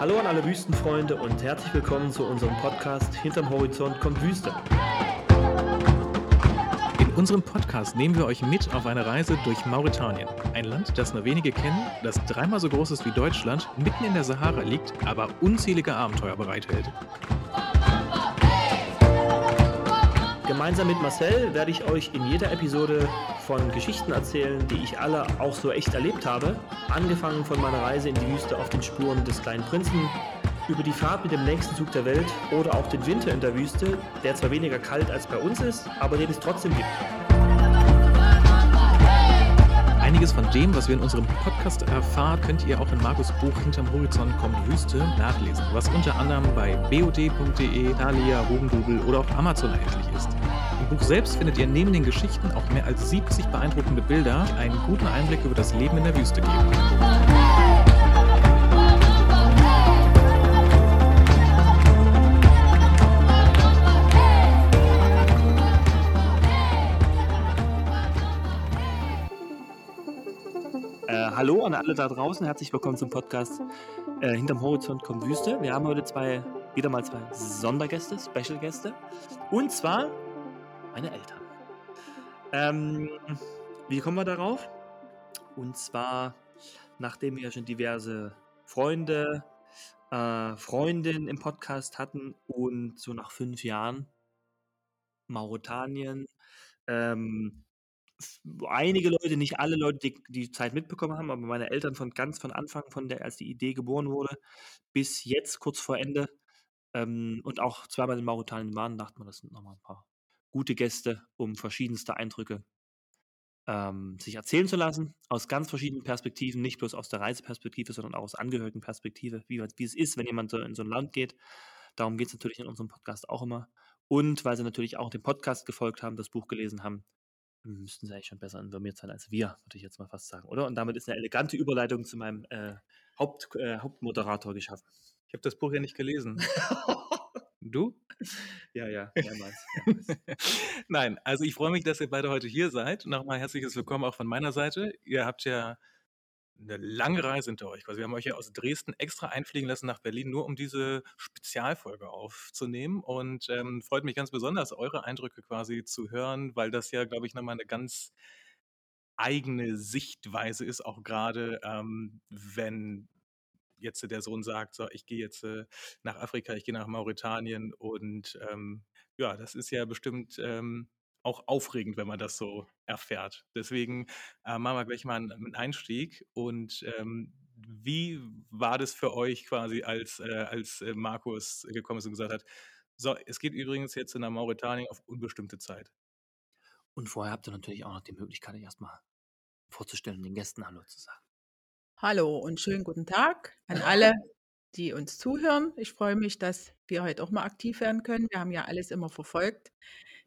Hallo an alle Wüstenfreunde und herzlich willkommen zu unserem Podcast Hinterm Horizont kommt Wüste. In unserem Podcast nehmen wir euch mit auf eine Reise durch Mauretanien. Ein Land, das nur wenige kennen, das dreimal so groß ist wie Deutschland, mitten in der Sahara liegt, aber unzählige Abenteuer bereithält. Gemeinsam mit Marcel werde ich euch in jeder Episode von Geschichten erzählen, die ich alle auch so echt erlebt habe. Angefangen von meiner Reise in die Wüste auf den Spuren des kleinen Prinzen, über die Fahrt mit dem längsten Zug der Welt oder auch den Winter in der Wüste, der zwar weniger kalt als bei uns ist, aber den es trotzdem gibt. Einiges von dem, was wir in unserem Podcast erfahren, könnt ihr auch in Markus Buch Hinterm Horizont kommt Wüste nachlesen, was unter anderem bei bod.de, Thalia, Hugendubel oder auf Amazon erhältlich ist. Buch selbst findet ihr neben den Geschichten auch mehr als 70 beeindruckende Bilder, die einen guten Einblick über das Leben in der Wüste geben. Äh, hallo an alle da draußen, herzlich willkommen zum Podcast äh, Hinterm Horizont kommt Wüste. Wir haben heute zwei, wieder mal zwei Sondergäste, Special-Gäste. Und zwar meine Eltern. Ähm, wie kommen wir darauf? Und zwar, nachdem wir schon diverse Freunde, äh, Freundinnen im Podcast hatten und so nach fünf Jahren Mauretanien, ähm, einige Leute, nicht alle Leute, die die Zeit mitbekommen haben, aber meine Eltern von ganz von Anfang, von der, als die Idee geboren wurde, bis jetzt kurz vor Ende ähm, und auch zweimal in Mauretanien waren, dachte man, das sind nochmal ein paar gute Gäste, um verschiedenste Eindrücke ähm, sich erzählen zu lassen, aus ganz verschiedenen Perspektiven, nicht bloß aus der Reiseperspektive, sondern auch aus Angehörigenperspektive, wie, wie es ist, wenn jemand so in so ein Land geht. Darum geht es natürlich in unserem Podcast auch immer. Und weil sie natürlich auch dem Podcast gefolgt haben, das Buch gelesen haben, müssten sie eigentlich schon besser informiert sein als wir, würde ich jetzt mal fast sagen, oder? Und damit ist eine elegante Überleitung zu meinem äh, Haupt, äh, Hauptmoderator geschaffen. Ich habe das Buch ja nicht gelesen. Du? ja, ja, mehrmals. mehrmals. Nein, also ich freue mich, dass ihr beide heute hier seid. Nochmal herzliches Willkommen auch von meiner Seite. Ihr habt ja eine lange Reise hinter euch. Also wir haben euch ja aus Dresden extra einfliegen lassen nach Berlin, nur um diese Spezialfolge aufzunehmen. Und ähm, freut mich ganz besonders, eure Eindrücke quasi zu hören, weil das ja, glaube ich, nochmal eine ganz eigene Sichtweise ist, auch gerade ähm, wenn jetzt der Sohn sagt, so, ich gehe jetzt äh, nach Afrika, ich gehe nach Mauretanien und ähm, ja, das ist ja bestimmt ähm, auch aufregend, wenn man das so erfährt. Deswegen äh, machen wir gleich mal einen, Einstieg und ähm, wie war das für euch quasi, als, äh, als äh, Markus gekommen ist und gesagt hat, so, es geht übrigens jetzt nach Mauretanien auf unbestimmte Zeit. Und vorher habt ihr natürlich auch noch die Möglichkeit, euch erstmal vorzustellen und den Gästen Hallo zu sagen. Hallo und schönen guten Tag an alle, die uns zuhören. Ich freue mich, dass wir heute auch mal aktiv werden können. Wir haben ja alles immer verfolgt,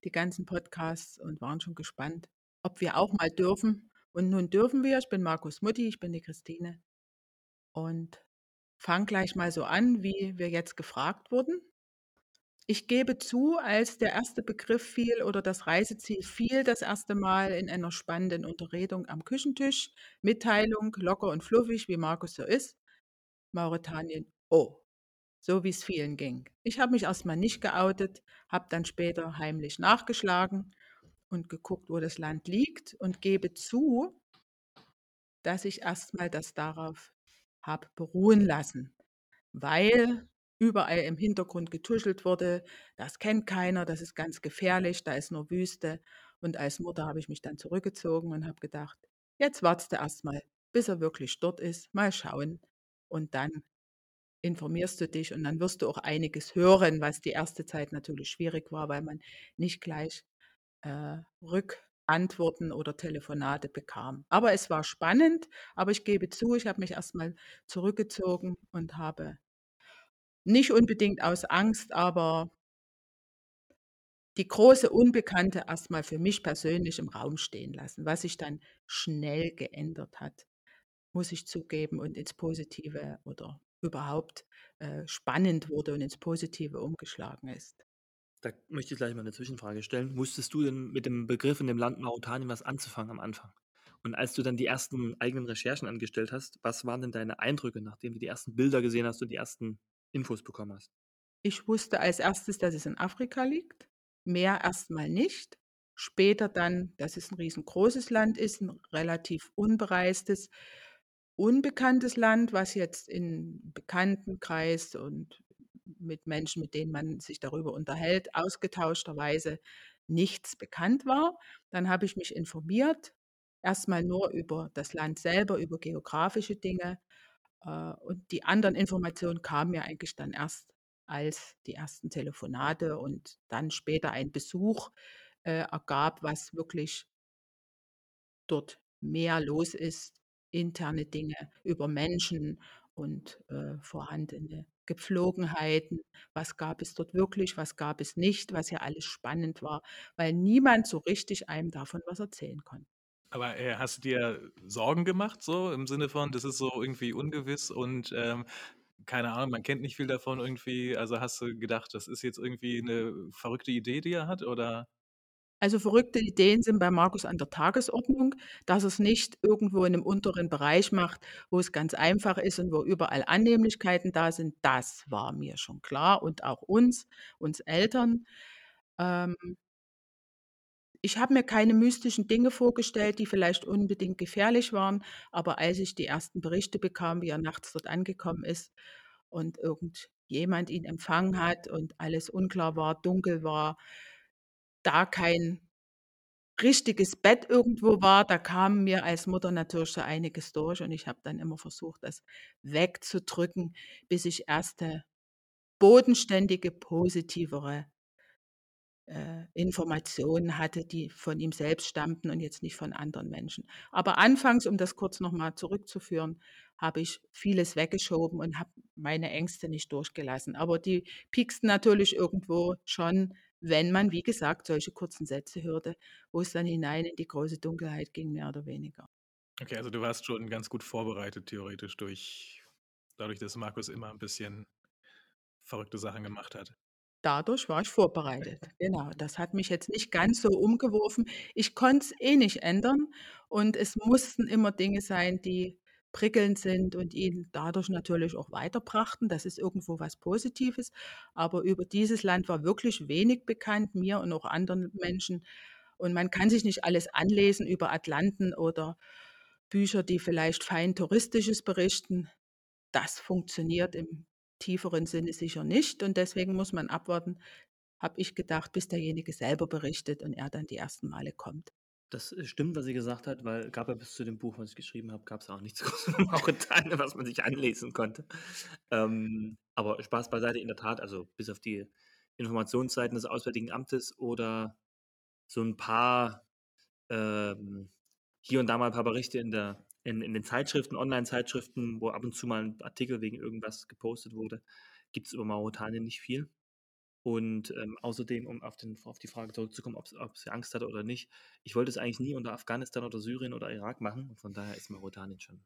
die ganzen Podcasts und waren schon gespannt, ob wir auch mal dürfen. Und nun dürfen wir. Ich bin Markus Mutti, ich bin die Christine und fange gleich mal so an, wie wir jetzt gefragt wurden. Ich gebe zu, als der erste Begriff fiel oder das Reiseziel fiel das erste Mal in einer spannenden Unterredung am Küchentisch, Mitteilung, locker und fluffig, wie Markus so ist, Mauretanien, oh, so wie es vielen ging. Ich habe mich erstmal nicht geoutet, habe dann später heimlich nachgeschlagen und geguckt, wo das Land liegt und gebe zu, dass ich erstmal das darauf habe beruhen lassen, weil überall im Hintergrund getuschelt wurde, das kennt keiner, das ist ganz gefährlich, da ist nur Wüste. Und als Mutter habe ich mich dann zurückgezogen und habe gedacht, jetzt wartest du erstmal, bis er wirklich dort ist, mal schauen. Und dann informierst du dich und dann wirst du auch einiges hören, was die erste Zeit natürlich schwierig war, weil man nicht gleich äh, Rückantworten oder Telefonate bekam. Aber es war spannend, aber ich gebe zu, ich habe mich erstmal zurückgezogen und habe nicht unbedingt aus Angst, aber die große Unbekannte erstmal für mich persönlich im Raum stehen lassen, was sich dann schnell geändert hat, muss ich zugeben, und ins Positive oder überhaupt äh, spannend wurde und ins Positive umgeschlagen ist. Da möchte ich gleich mal eine Zwischenfrage stellen. Wusstest du denn mit dem Begriff in dem Land Mauretanien was anzufangen am Anfang? Und als du dann die ersten eigenen Recherchen angestellt hast, was waren denn deine Eindrücke, nachdem du die ersten Bilder gesehen hast und die ersten Infos bekommen hast? Ich wusste als erstes, dass es in Afrika liegt, mehr erstmal nicht. Später dann, dass es ein riesengroßes Land ist, ein relativ unbereistes, unbekanntes Land, was jetzt in Bekanntenkreis und mit Menschen, mit denen man sich darüber unterhält, ausgetauschterweise nichts bekannt war. Dann habe ich mich informiert, erstmal nur über das Land selber, über geografische Dinge. Äh, und die anderen Informationen kamen mir eigentlich dann erst als die ersten Telefonate und dann später ein Besuch äh, ergab, was wirklich dort mehr los ist, interne Dinge über Menschen und äh, vorhandene Gepflogenheiten. Was gab es dort wirklich, was gab es nicht, was ja alles spannend war, weil niemand so richtig einem davon was erzählen konnte. Aber äh, hast du dir Sorgen gemacht, so im Sinne von, das ist so irgendwie ungewiss und ähm, keine Ahnung, man kennt nicht viel davon irgendwie. Also hast du gedacht, das ist jetzt irgendwie eine verrückte Idee, die er hat? Oder? Also verrückte Ideen sind bei Markus an der Tagesordnung, dass es nicht irgendwo in einem unteren Bereich macht, wo es ganz einfach ist und wo überall Annehmlichkeiten da sind. Das war mir schon klar und auch uns, uns Eltern. Ähm, ich habe mir keine mystischen Dinge vorgestellt, die vielleicht unbedingt gefährlich waren, aber als ich die ersten Berichte bekam, wie er nachts dort angekommen ist und irgendjemand ihn empfangen hat und alles unklar war, dunkel war, da kein richtiges Bett irgendwo war, da kam mir als Mutter natürlich so einiges durch und ich habe dann immer versucht, das wegzudrücken, bis ich erste bodenständige, positivere äh, Informationen hatte, die von ihm selbst stammten und jetzt nicht von anderen Menschen. Aber anfangs, um das kurz nochmal zurückzuführen, habe ich vieles weggeschoben und habe meine Ängste nicht durchgelassen. Aber die pieksten natürlich irgendwo schon, wenn man, wie gesagt, solche kurzen Sätze hörte, wo es dann hinein in die große Dunkelheit ging, mehr oder weniger. Okay, also du warst schon ganz gut vorbereitet, theoretisch, durch, dadurch, dass Markus immer ein bisschen verrückte Sachen gemacht hat. Dadurch war ich vorbereitet. Genau, das hat mich jetzt nicht ganz so umgeworfen. Ich konnte es eh nicht ändern und es mussten immer Dinge sein, die prickelnd sind und ihn dadurch natürlich auch weiterbrachten. Das ist irgendwo was Positives. Aber über dieses Land war wirklich wenig bekannt, mir und auch anderen Menschen. Und man kann sich nicht alles anlesen über Atlanten oder Bücher, die vielleicht fein touristisches berichten. Das funktioniert im tieferen Sinne sicher nicht. Und deswegen muss man abwarten, habe ich gedacht, bis derjenige selber berichtet und er dann die ersten Male kommt. Das äh, stimmt, was sie gesagt hat, weil gab ja bis zu dem Buch, was ich geschrieben habe, gab es auch nichts großes was man sich anlesen konnte. Ähm, aber Spaß beiseite, in der Tat, also bis auf die Informationsseiten des Auswärtigen Amtes oder so ein paar, ähm, hier und da mal ein paar Berichte in der in, in den Zeitschriften, Online-Zeitschriften, wo ab und zu mal ein Artikel wegen irgendwas gepostet wurde, gibt es über Mauretanien nicht viel. Und ähm, außerdem, um auf, den, auf die Frage zurückzukommen, ob, ob sie Angst hatte oder nicht, ich wollte es eigentlich nie unter Afghanistan oder Syrien oder Irak machen. Und von daher ist Mauretanien schon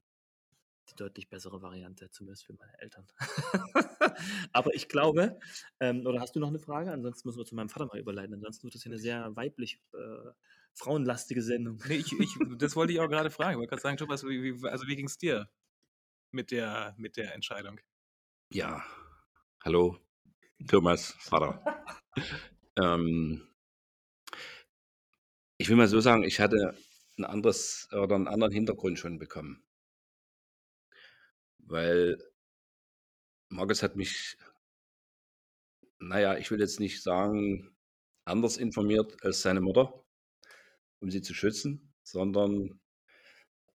die deutlich bessere Variante, zumindest für meine Eltern. Aber ich glaube, ähm, oder hast du noch eine Frage? Ansonsten müssen wir zu meinem Vater mal überleiten. Ansonsten wird das hier eine sehr weiblich äh, frauenlastige Sendung. Nee, ich, ich, das wollte ich auch gerade fragen. Ich wollte gerade sagen, Thomas, wie, wie, also wie ging es dir mit der, mit der Entscheidung? Ja, hallo, Thomas, Vater. ähm, ich will mal so sagen, ich hatte ein anderes oder einen anderen Hintergrund schon bekommen. Weil Markus hat mich, naja, ich will jetzt nicht sagen, anders informiert als seine Mutter um sie zu schützen, sondern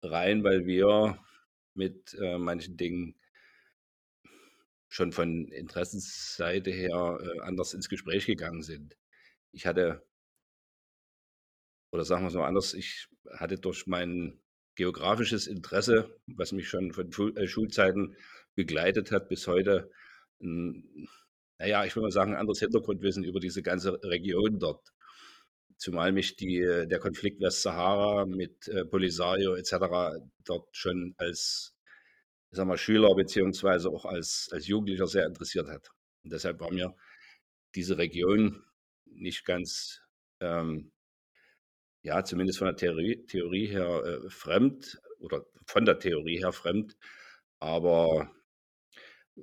rein, weil wir mit äh, manchen Dingen schon von Interessensseite her äh, anders ins Gespräch gegangen sind. Ich hatte, oder sagen wir es mal anders, ich hatte durch mein geografisches Interesse, was mich schon von Schul äh, Schulzeiten begleitet hat bis heute, ein, naja, ich würde mal sagen, ein anderes Hintergrundwissen über diese ganze Region dort. Zumal mich die, der Konflikt Westsahara mit äh, Polisario etc. dort schon als ich sag mal, Schüler beziehungsweise auch als, als Jugendlicher sehr interessiert hat. Und deshalb war mir diese Region nicht ganz ähm, ja, zumindest von der Theorie Theorie her, äh, fremd oder von der Theorie her fremd. Aber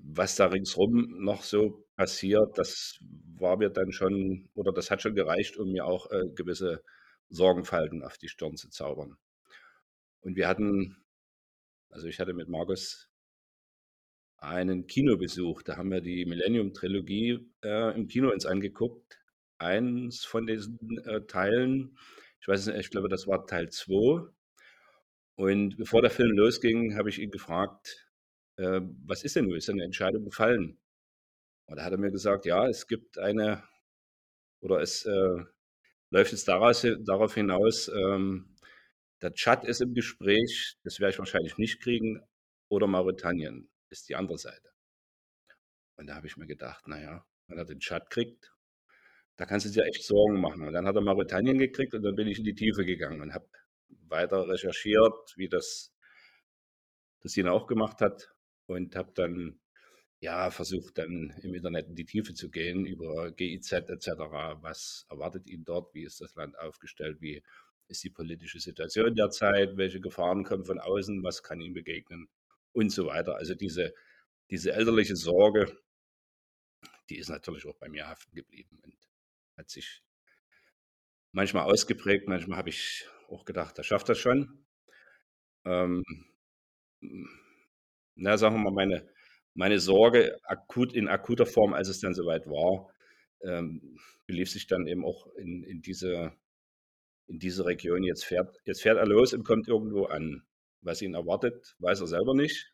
was da ringsrum noch so passiert, das war mir dann schon oder das hat schon gereicht, um mir auch, äh, gewisse Sorgenfalten auf die Stirn zu zaubern. Und wir hatten also, ich hatte mit Markus einen Kinobesuch. Da haben wir die Millennium-Trilogie, äh, im Kino uns angeguckt. Eins von diesen, äh, Teilen, ich weiß nicht, ich glaube, das war Teil 2. Und bevor der Film losging, habe ich ihn gefragt, äh, was ist denn nun? Ist eine Entscheidung gefallen? Und da hat er mir gesagt, ja, es gibt eine oder es äh, läuft jetzt daraus, darauf hinaus, ähm, der Tschad ist im Gespräch, das werde ich wahrscheinlich nicht kriegen, oder Mauretanien ist die andere Seite. Und da habe ich mir gedacht, naja, wenn er den Tschad kriegt, da kannst du dir echt Sorgen machen. Und dann hat er Mauretanien gekriegt und dann bin ich in die Tiefe gegangen und habe weiter recherchiert, wie das, das ihn auch gemacht hat und habe dann ja versucht dann im Internet in die Tiefe zu gehen über GIZ etc. Was erwartet ihn dort? Wie ist das Land aufgestellt? Wie ist die politische Situation derzeit? Welche Gefahren kommen von außen? Was kann ihm begegnen? Und so weiter. Also diese, diese elterliche Sorge, die ist natürlich auch bei mir haften geblieben und hat sich manchmal ausgeprägt. Manchmal habe ich auch gedacht, er schafft das schon. Ähm, na, sagen wir mal, meine, meine Sorge akut, in akuter Form, als es dann soweit war, ähm, belief sich dann eben auch in, in, diese, in diese Region. Jetzt fährt, jetzt fährt er los und kommt irgendwo an. Was ihn erwartet, weiß er selber nicht.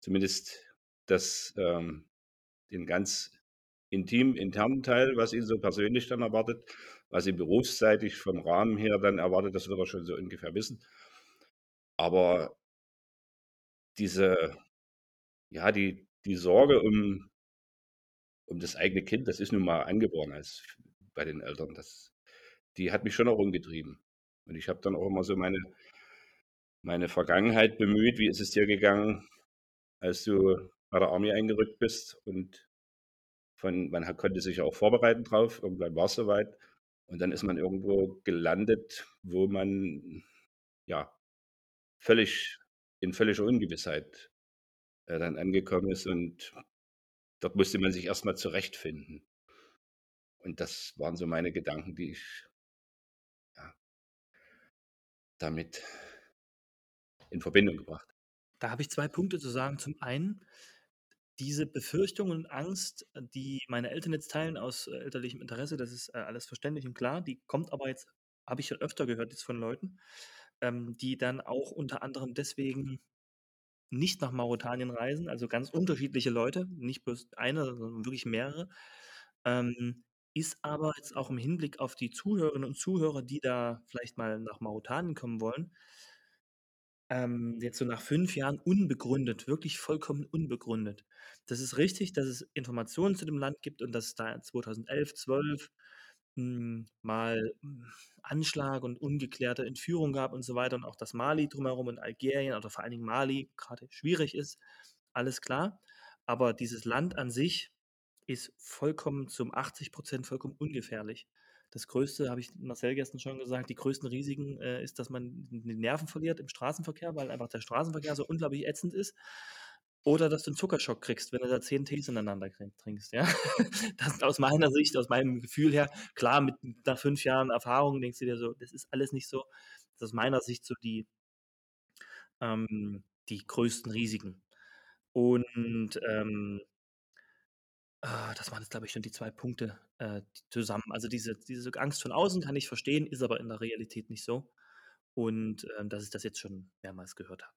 Zumindest das, ähm, den ganz intim, internen Teil, was ihn so persönlich dann erwartet, was ihn berufsseitig vom Rahmen her dann erwartet, das wird er schon so ungefähr wissen. Aber diese, ja, die, die Sorge um, um das eigene Kind, das ist nun mal angeboren als bei den Eltern, das, die hat mich schon auch umgetrieben. Und ich habe dann auch immer so meine, meine Vergangenheit bemüht, wie ist es dir gegangen, als du bei der Armee eingerückt bist? Und von, man konnte sich auch vorbereiten drauf, irgendwann war es soweit. Und dann ist man irgendwo gelandet, wo man ja völlig in völliger Ungewissheit äh, dann angekommen ist und dort musste man sich erstmal zurechtfinden. Und das waren so meine Gedanken, die ich ja, damit in Verbindung gebracht. Da habe ich zwei Punkte zu sagen. Zum einen, diese Befürchtung und Angst, die meine Eltern jetzt teilen aus äh, elterlichem Interesse, das ist äh, alles verständlich und klar. Die kommt aber jetzt, habe ich schon öfter gehört jetzt von Leuten, ähm, die dann auch unter anderem deswegen nicht nach Mauretanien reisen, also ganz unterschiedliche Leute, nicht bloß einer, sondern wirklich mehrere. Ähm, ist aber jetzt auch im Hinblick auf die Zuhörerinnen und Zuhörer, die da vielleicht mal nach Mauretanien kommen wollen, ähm, jetzt so nach fünf Jahren unbegründet, wirklich vollkommen unbegründet. Das ist richtig, dass es Informationen zu dem Land gibt und dass es da 2011, 12 hm, mal hm, Anschlag und ungeklärte Entführung gab und so weiter und auch dass Mali drumherum und Algerien oder vor allen Dingen Mali gerade schwierig ist, alles klar. Aber dieses Land an sich ist vollkommen zum 80 Prozent vollkommen ungefährlich. Das Größte, habe ich Marcel gestern schon gesagt, die größten Risiken äh, ist, dass man die Nerven verliert im Straßenverkehr, weil einfach der Straßenverkehr so unglaublich ätzend ist. Oder dass du einen Zuckerschock kriegst, wenn du da zehn Tees ineinander trinkst, ja. Das ist aus meiner Sicht, aus meinem Gefühl her, klar, mit nach fünf Jahren Erfahrung denkst du dir so, das ist alles nicht so. Das ist aus meiner Sicht so die, ähm, die größten Risiken. Und ähm, ah, das waren jetzt, glaube ich, schon die zwei Punkte äh, zusammen. Also diese, diese Angst von außen kann ich verstehen, ist aber in der Realität nicht so. Und äh, dass ich das jetzt schon mehrmals gehört habe.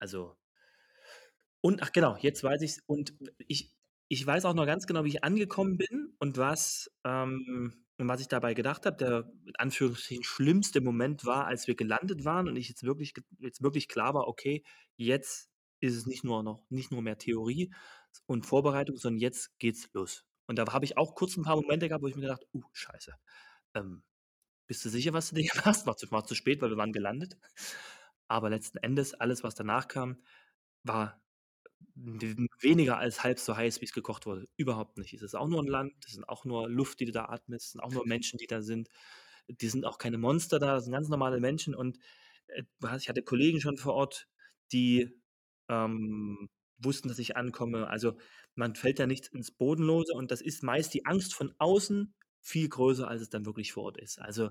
Also und ach genau, jetzt weiß ich's. Und ich ich weiß auch noch ganz genau, wie ich angekommen bin und was ähm, was ich dabei gedacht habe. Der in Anführungsstrichen schlimmste Moment war, als wir gelandet waren und ich jetzt wirklich jetzt wirklich klar war, okay, jetzt ist es nicht nur noch nicht nur mehr Theorie und Vorbereitung, sondern jetzt geht's los. Und da habe ich auch kurz ein paar Momente gehabt, wo ich mir gedacht: „Uh, scheiße. Ähm, bist du sicher, was du dir machst?“ War zu war zu spät, weil wir waren gelandet. Aber letzten Endes, alles, was danach kam, war weniger als halb so heiß, wie es gekocht wurde. Überhaupt nicht. Es ist auch nur ein Land, es sind auch nur Luft, die du da atmest, es sind auch nur Menschen, die da sind. die sind auch keine Monster da, das sind ganz normale Menschen und, äh, ich hatte Kollegen schon vor Ort, die, ähm, wussten, dass ich ankomme. Also, man fällt da nicht ins Bodenlose und das ist meist die Angst von außen viel größer, als es dann wirklich vor Ort ist. Also,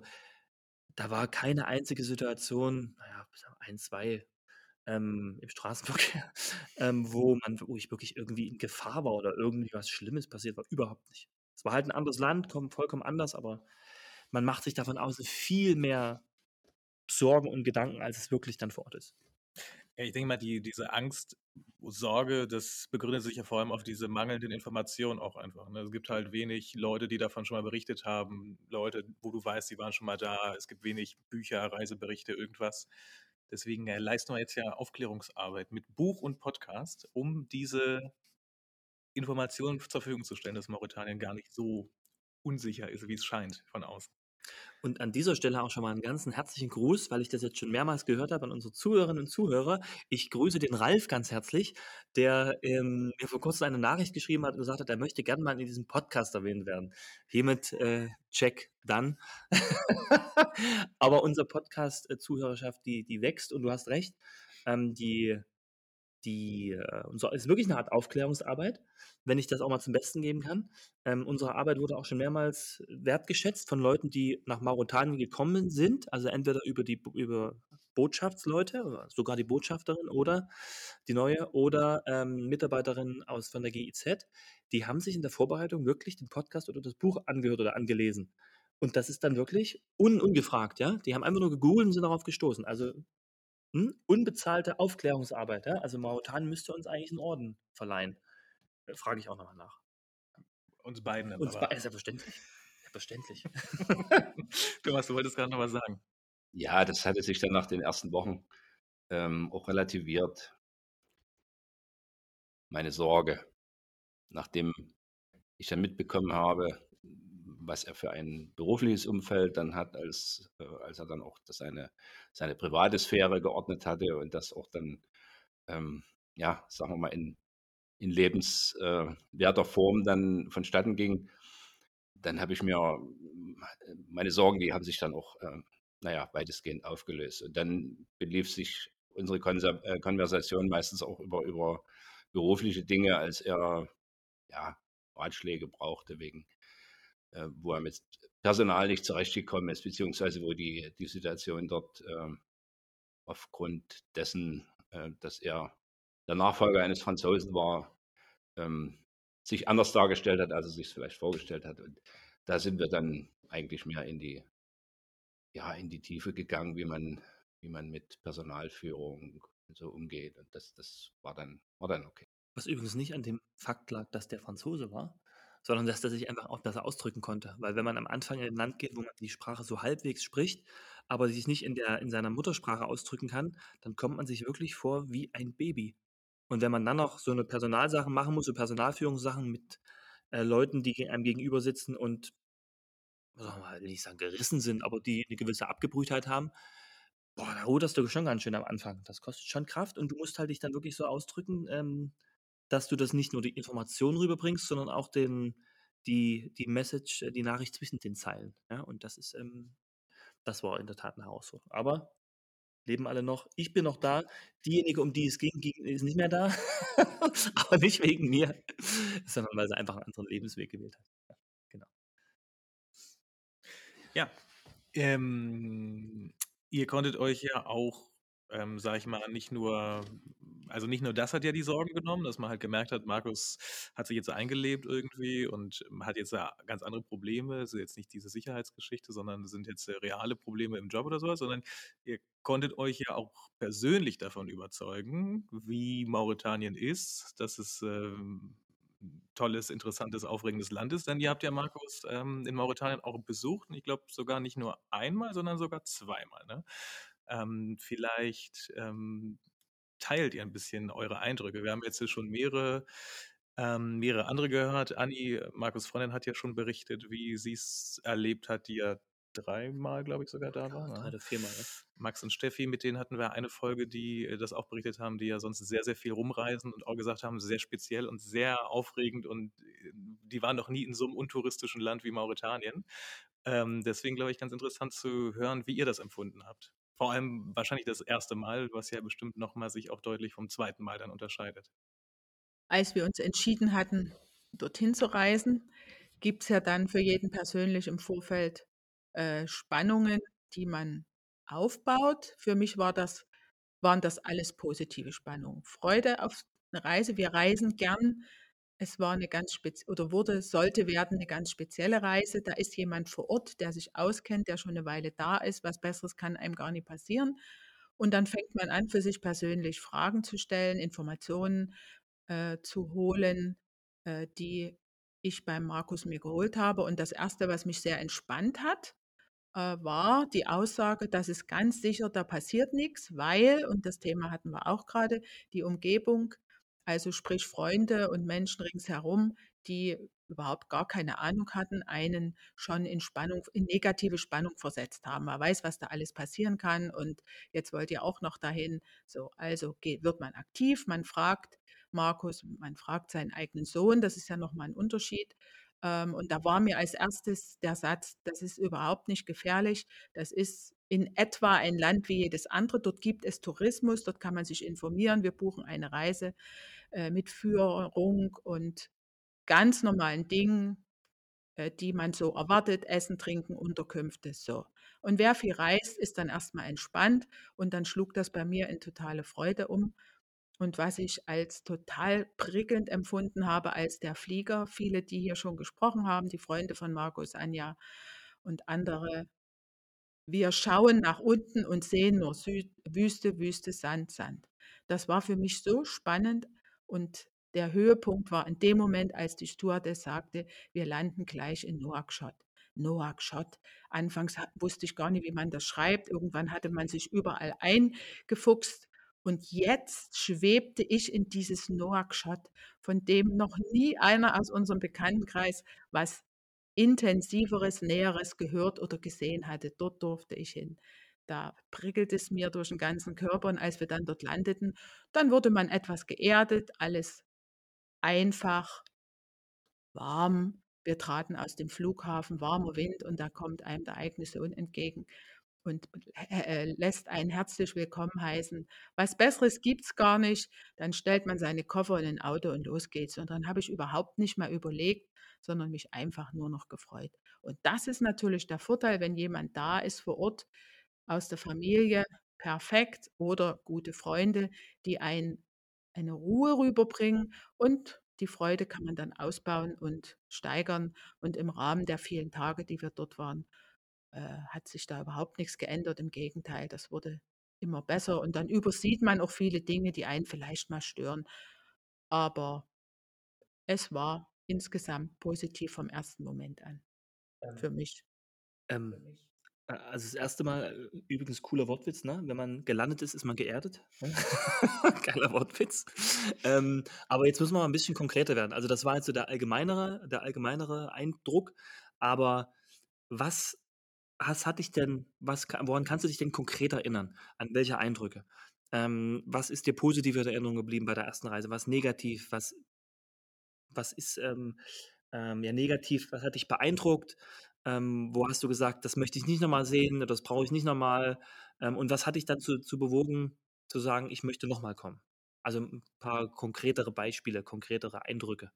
da war keine einzige Situation, na ja, 1, 2, ähm, im Straßenverkehr, ähm, wo man wo ich wirklich irgendwie in Gefahr war oder irgendwie was Schlimmes passiert war, überhaupt nicht. Es war halt 'n anderes Land, kommt vollkommen anders, aber man macht sich da von außen viel mehr Sorgen und Gedanken, als es wirklich dann vor Ort ist. Ja, ich denke mal, die diese Angst, Sorge, das begründet sich ja vor allem auf diese mangelnden Informationen auch einfach, ne? Es gibt halt wenig Leute, die davon schon mal berichtet haben, Leute, wo du weißt, die waren schon mal da. Es gibt wenig Bücher, Reiseberichte, irgendwas. Deswegen, äh, leisten wir jetzt ja Aufklärungsarbeit mit Buch und Podcast, um diese Informationen zur Verfügung zu stellen, dass Mauretanien gar nicht so unsicher ist, wie es scheint von außen. Und an dieser Stelle auch schon mal 'n ganzen herzlichen Gruß, weil ich das jetzt schon mehrmals gehört habe an unsere Zuhörerinnen und Zuhörer. Ich grüße den Ralf ganz herzlich, der, ähm, mir vor Kurzem eine Nachricht geschrieben hat und gesagt hat, er möchte gern mal in diesem Podcast erwähnt werden. Hiermit, äh, check done. Aber unser Podcast, äh, Zuhörerschaft, die die wächst und du hast recht, ähm, die die, äh unser ist wirklich 'ne Art Aufklärungsarbeit, wenn ich das auch mal zum Besten geben kann. Ähm, unsere Arbeit wurde auch schon mehrmals wertgeschätzt von Leuten, die nach Mauretanien gekommen sind, also entweder über die über Botschaftsleute sogar die Botschafterin oder die Neue oder, ähm, Mitarbeiterin aus von der GIZ. Die haben sich in der Vorbereitung wirklich den Podcast oder das Buch angehört oder angelesen. Und das ist dann wirklich un ungefragt, ja? Die haben einfach nur gegoogelt und sind darauf gestoßen. Also, hm, unbezahlte Aufklärungsarbeit, ja? Also, Mauretanien müsste uns eigentlich 'n Orden verleihen. Äh, frage ich auch noch mal nach. Uns beiden dann Uns aber. selbstverständlich. Selbstverständlich. Thomas, du wolltest grad noch was sagen. Ja, das hatte sich dann nach den ersten Wochen, ähm, auch relativiert. Meine Sorge, nachdem ich dann mitbekommen habe, was er für ein berufliches Umfeld dann hat, als äh, als er dann auch seine seine private Sphäre geordnet hatte und das auch dann, ähm, ja, sagen wir mal, in in lebens äh, Form dann vonstatten ging, dann habe ich mir meine Sorgen, die haben sich dann auch, ähm, na ja, weitestgehend aufgelöst. Und dann belief sich unsere Konser äh, Konversation meistens auch über über berufliche Dinge, als er, ja, Ratschläge brauchte wegen äh, wo er mit Personal nicht zurechtgekommen ist, beziehungsweise wo die die Situation dort, ähm, aufgrund dessen, äh, dass er der Nachfolger eines Franzosen war, ähm, sich anders dargestellt hat, als er sich's vielleicht vorgestellt hat. Und da sind wir dann eigentlich mehr in die ja, in die Tiefe gegangen, wie man wie man mit Personalführung so umgeht. Und das das war dann war dann okay. Was übrigens nicht an dem Fakt lag, dass der Franzose war, sondern dass der sich einfach auch besser ausdrücken konnte. Weil wenn man am Anfang in 'n Land geht, wo man die Sprache so halbwegs spricht, aber sich nicht in der in seiner Muttersprache ausdrücken kann, dann kommt man sich wirklich vor wie ein Baby. Und wenn man dann noch so 'ne Personalsachen machen muss, so Personalführungssachen mit, äh, Leuten, die einem gegenüber sitzen und sagen wir mal, nicht sagen gerissen sind, aber die 'ne gewisse Abgebrühtheit haben, boah, da ruderst du schon ganz schön am Anfang. Das kostet schon Kraft und du musst halt dich dann wirklich so ausdrücken, ähm, dass du das nicht nur die Information rüberbringst, sondern auch den die die Message, äh, die Nachricht zwischen den Zeilen, ja? Und das ist, ähm das war in der Tat 'ne Herausforderung. Aber leben alle noch. Ich bin noch da. Diejenige, um die es ging, ist nicht mehr da, aber nicht wegen mir, sondern weil sie einfach 'n anderen Lebensweg gewählt hat. Ja, genau. Ja, ähm, ihr konntet euch ja auch, ähm, sage ich mal, nicht nur also, nicht nur das hat ja die Sorgen genommen, dass man halt gemerkt hat, Markus hat sich jetzt eingelebt irgendwie und hat jetzt ganz andere Probleme. Ist jetzt nicht diese Sicherheitsgeschichte, sondern sind jetzt, äh, reale Probleme im Job oder so was, sondern ihr konntet euch ja auch persönlich davon überzeugen, wie Mauretanien ist, dass es, ähm, tolles, interessantes, aufregendes Land ist. Denn ihr habt ja Markus, ähm, in Mauretanien auch besucht und ich glaube sogar nicht nur einmal, sondern sogar zweimal, ne? Ähm, vielleicht, ähm, teilt ihr 'n bisschen eure Eindrücke. Wir haben jetzt hier schon mehrere ähm, mehrere andere gehört. Anni, Markus' Freundin, hat ja schon berichtet, wie sie's erlebt hat, die ja dreimal, glaube ich, sogar da war, Ja, 3 ne? oder viermal, ja. Max und Steffi, mit denen hatten wir eine Folge, die, äh, das auch berichtet haben, die ja sonst sehr, sehr viel rumreisen und auch gesagt haben, sehr speziell und sehr aufregend und, äh, die waren noch nie in so 'nem untouristischen Land wie Mauretanien. Ähm, deswegen glaube ich, ganz interessant zu hören, wie ihr das empfunden habt. Vor allem wahrscheinlich das erste Mal, was ja bestimmt nochmal sich auch deutlich vom zweiten Mal dann unterscheidet. Als wir uns entschieden hatten, dorthin zu reisen, gibt es ja dann für jeden persönlich im Vorfeld äh, Spannungen, die man aufbaut. Für mich war das, waren das alles positive Spannungen. Freude auf eine Reise. Wir reisen gern. Es war eine ganz spezielle oder wurde, sollte werden eine ganz spezielle Reise. Da ist jemand vor Ort, der sich auskennt, der schon eine Weile da ist. Was Besseres kann einem gar nicht passieren. Und dann fängt man an, für sich persönlich Fragen zu stellen, Informationen äh, zu holen, äh, die ich beim Markus mir geholt habe. Und das Erste, was mich sehr entspannt hat, äh, war die Aussage, dass es ganz sicher, da passiert nichts, weil, und das Thema hatten wir auch gerade, die Umgebung, also sprich Freunde und Menschen ringsherum, die überhaupt gar keine Ahnung hatten, einen schon in Spannung, in negative Spannung versetzt haben. Man weiß, was da alles passieren kann und jetzt wollt ihr auch noch dahin. So, also geht, wird man aktiv, man fragt Markus, man fragt seinen eigenen Sohn, das ist ja nochmal ein Unterschied. Ähm, und da war mir als erstes der Satz, das ist überhaupt nicht gefährlich. Das ist in etwa ein Land wie jedes andere. Dort gibt es Tourismus, dort kann man sich informieren. Wir buchen eine Reise äh, mit Führung und ganz normalen Dingen, äh, die man so erwartet, Essen, Trinken, Unterkünfte, so. Und wer viel reist, ist dann erstmal entspannt und dann schlug das bei mir in totale Freude um. Und was ich als total prickelnd empfunden habe, als der Flieger, viele, die hier schon gesprochen haben, die Freunde von Markus, Anja und andere, wir schauen nach unten und sehen nur Süd, Wüste, Wüste, Sand, Sand. Das war für mich so spannend und der Höhepunkt war in dem Moment, als die Stewardess sagte, wir landen gleich in Nouakchott. Nouakchott. Anfangs wusste ich gar nicht, wie man das schreibt. Irgendwann hatte man sich überall eingefuchst und jetzt schwebte ich in dieses Noakschott, von dem noch nie einer aus unserem Bekanntenkreis was intensiveres, näheres gehört oder gesehen hatte. Dort durfte ich hin. Da prickelte es mir durch den ganzen Körper und als wir dann dort landeten, dann wurde man etwas geerdet, alles einfach, warm. Wir traten aus dem Flughafen, warmer Wind und da kommt einem der eigene Sohn entgegen und äh, lässt einen herzlich willkommen heißen. Was Besseres gibt es gar nicht. Dann stellt man seine Koffer in ein Auto und los geht's. Und dann habe ich überhaupt nicht mehr überlegt, sondern mich einfach nur noch gefreut. Und das ist natürlich der Vorteil, wenn jemand da ist vor Ort aus der Familie, perfekt oder gute Freunde, die ein, eine Ruhe rüberbringen und die Freude kann man dann ausbauen und steigern. Und im Rahmen der vielen Tage, die wir dort waren, äh, hat sich da überhaupt nichts geändert. Im Gegenteil, das wurde immer besser. Und dann übersieht man auch viele Dinge, die einen vielleicht mal stören. Aber es war insgesamt positiv vom ersten Moment an. Für mich. Ähm, also das erste Mal, äh, übrigens cooler Wortwitz, ne? Wenn man gelandet ist, ist man geerdet. Ne? Geiler Wortwitz. Ähm, aber jetzt müssen wir mal ein bisschen konkreter werden. Also das war jetzt so der allgemeinere, der allgemeinere Eindruck. Aber was was hat dich denn was woran kannst du dich denn konkret erinnern? An welche Eindrücke? Ähm, was ist dir positiv in Erinnerung geblieben bei der ersten Reise? Was negativ? Was was ist, ähm, ähm, ja, negativ? Was hat dich beeindruckt? Ähm, wo hast du gesagt: „Das möchte ich nicht nochmal sehen, das brauche ich nicht nochmal. Ähm, und was hat dich dazu zu bewogen, zu sagen: „Ich möchte nochmal kommen?“ Also, ein paar konkretere Beispiele, konkretere Eindrücke.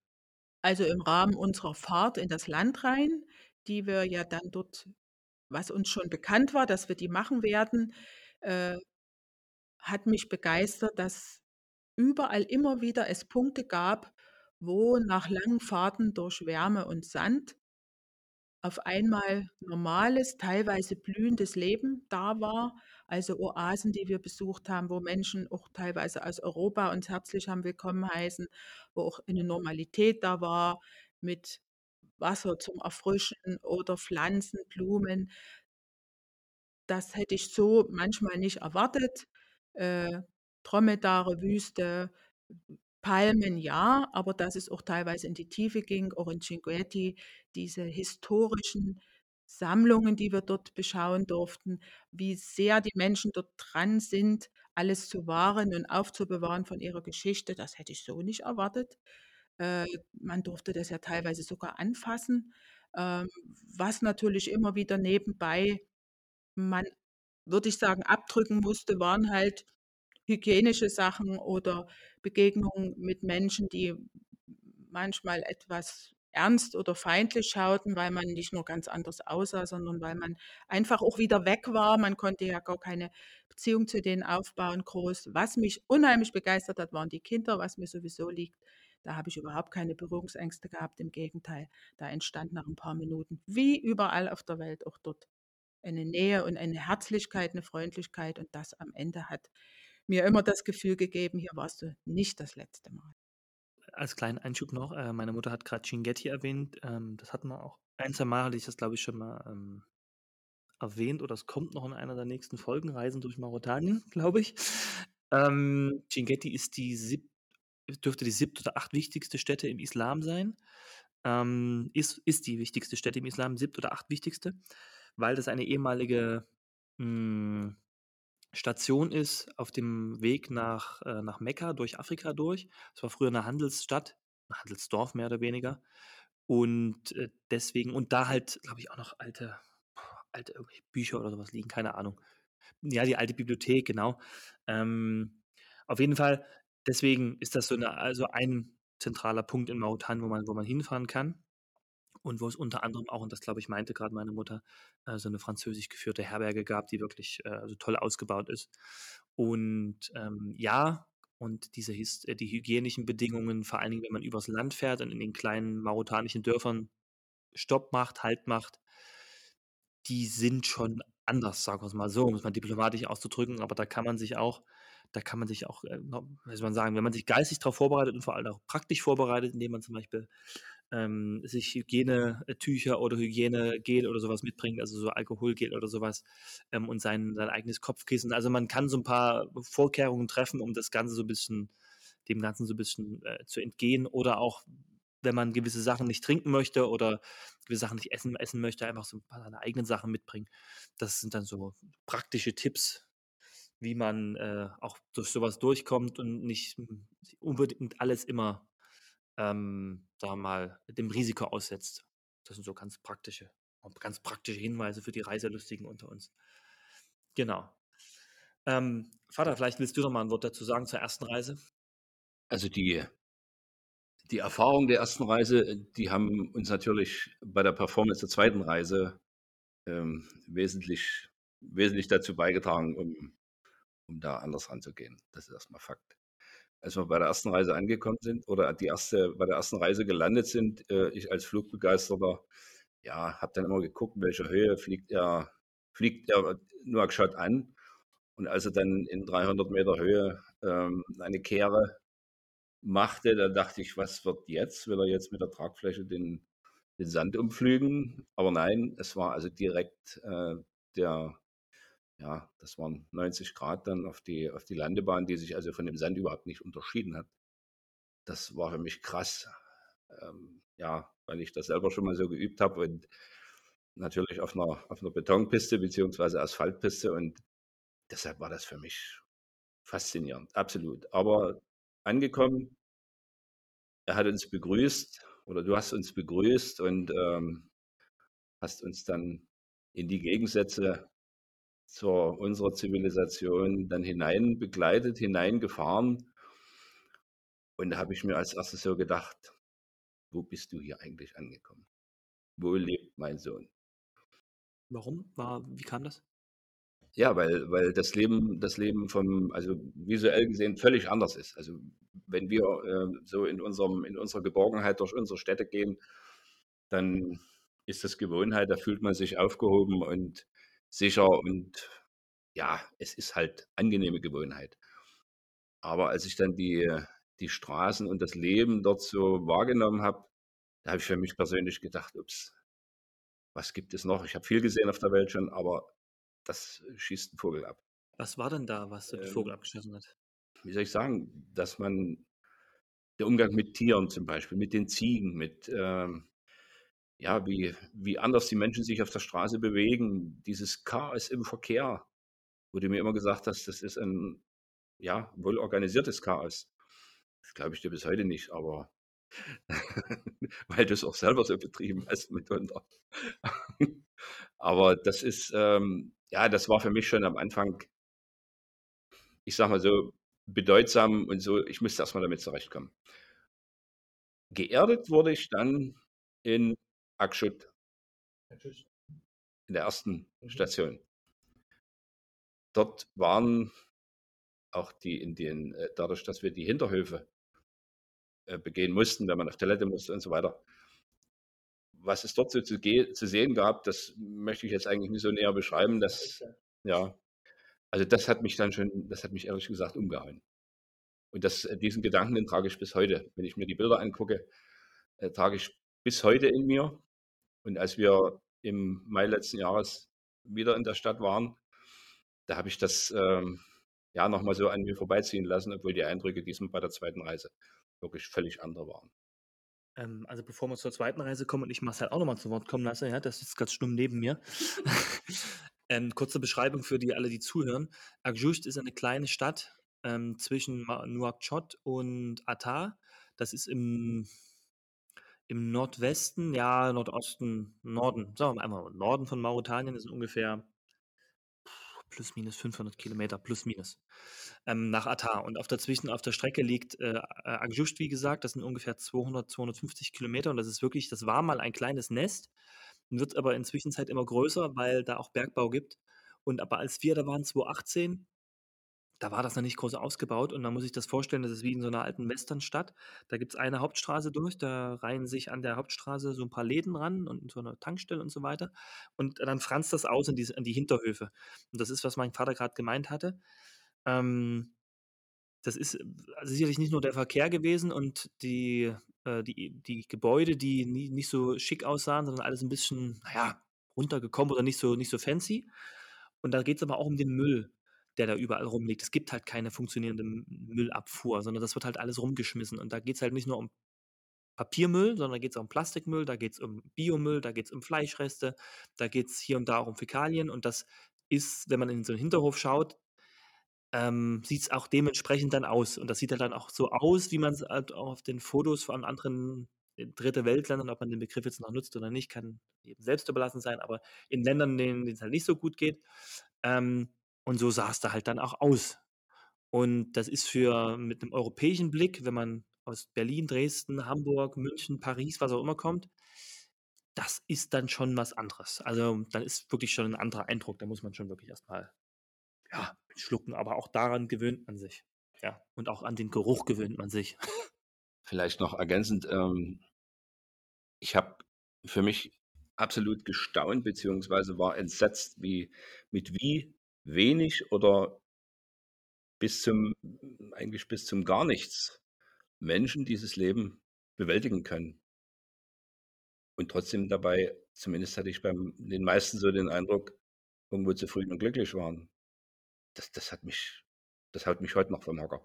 Also, im Rahmen unserer Fahrt in das Land rein, die wir ja dann dort was uns schon bekannt war, dass wir die machen werden, äh, hat mich begeistert, dass überall immer wieder es Punkte gab, wo nach langen Fahrten durch Wärme und Sand auf einmal normales, teilweise blühendes Leben da war. Also Oasen, die wir besucht haben, wo Menschen auch teilweise aus Europa uns herzlich haben willkommen heißen, wo auch eine Normalität da war mit Wasser zum Erfrischen oder Pflanzen, Blumen. Das hätte ich so manchmal nicht erwartet. Äh, Dromedare, Wüste, Palmen, ja, aber dass es auch teilweise in die Tiefe ging, auch in Cinquetti, diese historischen Sammlungen, die wir dort beschauen durften, wie sehr die Menschen dort dran sind, alles zu wahren und aufzubewahren von ihrer Geschichte, das hätte ich so nicht erwartet. Äh, man durfte das ja teilweise sogar anfassen. Ähm, was natürlich immer wieder nebenbei man, würde ich sagen, abdrücken musste, waren halt hygienische Sachen oder Begegnungen mit Menschen, die manchmal etwas ernst oder feindlich schauten, weil man nicht nur ganz anders aussah, sondern weil man einfach auch wieder weg war. Man konnte ja gar keine Beziehung zu denen aufbauen, groß. Was mich unheimlich begeistert hat, waren die Kinder, was mir sowieso liegt. Da habe ich überhaupt keine Berührungsängste gehabt. Im Gegenteil, da entstand nach ein paar Minuten, wie überall auf der Welt, auch dort, eine Nähe und eine Herzlichkeit, eine Freundlichkeit. Und das am Ende hat mir immer das Gefühl gegeben, hier warst du nicht das letzte Mal. Als kleinen Einschub noch, äh, meine Mutter hat gerade Chinguetti erwähnt. Ähm, das hatten wir auch ein, zwei Mal, hatte ich das, glaube ich, schon mal ähm, erwähnt oder es kommt noch in einer der nächsten Folgen, Reisen durch Mauretanien, glaube ich. Ähm, Chinguetti ist die sieb dürfte die siebte oder acht wichtigste Stätte im Islam sein. Ähm, ist, ist die wichtigste Stätte im Islam, siebte oder acht wichtigste, weil das eine ehemalige mh, Station ist auf dem Weg nach, äh, nach Mekka, durch Afrika durch. Es war früher eine Handelsstadt, ein Handelsdorf mehr oder weniger. Und äh, deswegen, und da halt, glaube ich, auch noch alte, alte Bücher oder sowas liegen, keine Ahnung. Ja, die alte Bibliothek, genau. Ähm, auf jeden Fall, deswegen ist das so eine, also ein zentraler Punkt in Mauretanien, wo man, wo man hinfahren kann. Und wo es unter anderem auch, und das glaube ich meinte gerade meine Mutter, äh, so eine französisch geführte Herberge gab, die wirklich äh, also toll ausgebaut ist. Und ähm, ja, und diese äh, die hygienischen Bedingungen, vor allen Dingen, wenn man übers Land fährt und in den kleinen mauretanischen Dörfern Stopp macht, Halt macht, die sind schon anders, sagen wir es mal so, um es mal diplomatisch auszudrücken, aber da kann man sich auch, da kann man sich auch, äh, wie soll man sagen, wenn man sich geistig darauf vorbereitet und vor allem auch praktisch vorbereitet, indem man zum Beispiel ähm, sich Hygienetücher oder Hygienegel oder sowas mitbringt, also so Alkoholgel oder sowas ähm, und sein, sein eigenes Kopfkissen. Also man kann so ein paar Vorkehrungen treffen, um das Ganze so ein bisschen, dem Ganzen so ein bisschen äh, zu entgehen oder auch wenn man gewisse Sachen nicht trinken möchte oder gewisse Sachen nicht essen, essen möchte, einfach so ein paar seine eigenen Sachen mitbringen. Das sind dann so praktische Tipps, wie man äh, auch durch sowas durchkommt und nicht unbedingt alles immer ähm, wir mal, dem Risiko aussetzt. Das sind so ganz praktische, ganz praktische Hinweise für die Reiselustigen unter uns. Genau. Ähm, Vater, vielleicht willst du noch mal ein Wort dazu sagen zur ersten Reise? Also die, die Erfahrung der ersten Reise, die haben uns natürlich bei der Performance der zweiten Reise ähm, wesentlich, wesentlich dazu beigetragen, um, um da anders ranzugehen. Das ist erstmal Fakt als wir bei der ersten Reise angekommen sind oder die erste, bei der ersten Reise gelandet sind, äh, ich als Flugbegeisterter, ja, habe dann immer geguckt, welche Höhe fliegt er, fliegt er Nouakchott an. Und als er dann in 300 Meter Höhe ähm, eine Kehre machte, da dachte ich, was wird jetzt? Will er jetzt mit der Tragfläche den, den Sand umflügen? Aber nein, es war also direkt äh, der ja, das waren 90 Grad dann auf die, auf die Landebahn, die sich also von dem Sand überhaupt nicht unterschieden hat. Das war für mich krass. Ähm, ja, weil ich das selber schon mal so geübt habe und natürlich auf einer, auf einer Betonpiste beziehungsweise Asphaltpiste und deshalb war das für mich faszinierend, absolut. Aber angekommen, er hat uns begrüßt oder du hast uns begrüßt und ähm, hast uns dann in die Gegensätze zur unserer Zivilisation dann hinein begleitet, hineingefahren. Und da habe ich mir als erstes so gedacht, wo bist du hier eigentlich angekommen? Wo lebt mein Sohn? Warum? War, wie kam das? Ja, weil, weil das Leben, das Leben vom, also visuell gesehen völlig anders ist. Also wenn wir äh, so in unserem, in unserer Geborgenheit durch unsere Städte gehen, dann ist das Gewohnheit, da fühlt man sich aufgehoben und sicher und ja, es ist halt angenehme Gewohnheit. Aber als ich dann die, die Straßen und das Leben dort so wahrgenommen habe, da habe ich für mich persönlich gedacht, ups, was gibt es noch? Ich habe viel gesehen auf der Welt schon, aber das schießt ein Vogel ab. Was war denn da, was den ähm, Vogel abgeschossen hat? Wie soll ich sagen, dass man der Umgang mit Tieren zum Beispiel, mit den Ziegen, mit ähm, ja, wie, wie anders die Menschen sich auf der Straße bewegen, dieses Chaos im Verkehr, wo du mir immer gesagt hast, das ist ein ja, wohl organisiertes Chaos. Das glaube ich dir bis heute nicht, aber weil du es auch selber so betrieben hast mitunter. Aber das ist, ähm, ja, das war für mich schon am Anfang, ich sag mal so, bedeutsam und so, ich musste erstmal damit zurechtkommen. Geerdet wurde ich dann in Akschut, in der ersten Mhm. Station. Dort waren auch die in den, äh, dadurch, dass wir die Hinterhöfe äh, begehen mussten, wenn man auf Toilette musste und so weiter. Was es dort so zu, zu sehen gab, das möchte ich jetzt eigentlich nicht so näher beschreiben. Das, ja, also das hat mich dann schon, das hat mich ehrlich gesagt umgehauen. Und das, äh, diesen Gedanken, den trage ich bis heute. Wenn ich mir die Bilder angucke, trage ich bis heute in mir. Und als wir im Mai letzten Jahres wieder in der Stadt waren, da habe ich das ähm, ja nochmal so an mir vorbeiziehen lassen, obwohl die Eindrücke diesem bei der zweiten Reise wirklich völlig andere waren. Ähm, also bevor wir zur zweiten Reise kommen und ich Marcel auch nochmal zu Wort kommen lasse, ja, das ist ganz stumm neben mir. ähm, kurze Beschreibung für die alle, die zuhören. Agjust ist eine kleine Stadt ähm, zwischen Nouakchott und Atar. Das ist im, im Nordwesten, ja, Nordosten, Norden, sagen wir einmal Norden von Mauretanien, sind ungefähr plus minus 500 Kilometer, plus minus, ähm, nach Atar. Und auf dazwischen auf der Strecke liegt äh, Agjust, wie gesagt, das sind ungefähr 200, 250 Kilometer und das ist wirklich, das war mal ein kleines Nest, wird aber inzwischen Zeit immer größer, weil da auch Bergbau gibt. Und aber als wir da waren, 2018, da war das noch nicht groß ausgebaut und man muss sich das vorstellen, das ist wie in so einer alten Westernstadt. Da gibt es eine Hauptstraße durch, da reihen sich an der Hauptstraße so ein paar Läden ran und so eine Tankstelle und so weiter. Und dann franzt das aus in die, in die Hinterhöfe. Und das ist, was mein Vater gerade gemeint hatte. Ähm, das ist äh, sicherlich nicht nur der Verkehr gewesen und die, äh, die, die Gebäude, die nie, nicht so schick aussahen, sondern alles ein bisschen, naja, runtergekommen oder nicht so, nicht so fancy. Und da geht es aber auch um den Müll, der da überall rumliegt. Es gibt halt keine funktionierende Müllabfuhr, sondern das wird halt alles rumgeschmissen. Und da geht es halt nicht nur um Papiermüll, sondern da geht es auch um Plastikmüll, da geht es um Biomüll, da geht es um Fleischreste, da geht es hier und da auch um Fäkalien. Und das ist, wenn man in so einen Hinterhof schaut, ähm, sieht es auch dementsprechend dann aus. Und das sieht halt dann auch so aus, wie man es halt auch auf den Fotos von anderen äh, dritte Weltländern, ob man den Begriff jetzt noch nutzt oder nicht, kann jedem selbst überlassen sein, aber in Ländern, denen es halt nicht so gut geht. Ähm, und so sah es da halt dann auch aus. Und das ist für mit einem europäischen Blick, wenn man aus Berlin, Dresden, Hamburg, München, Paris, was auch immer kommt, das ist dann schon was anderes. Also dann ist wirklich schon ein anderer Eindruck. Da muss man schon wirklich erstmal ja, schlucken. Aber auch daran gewöhnt man sich. Ja. Und auch an den Geruch gewöhnt man sich. Vielleicht noch ergänzend, ähm, ich habe für mich absolut gestaunt beziehungsweise war entsetzt, wie mit wie wenig oder bis zum eigentlich bis zum gar nichts Menschen dieses Leben bewältigen können. Und trotzdem dabei, zumindest hatte ich beim den meisten so den Eindruck, irgendwo zufrieden und glücklich waren. Das, das hat mich, das haut mich heute noch vom Hocker.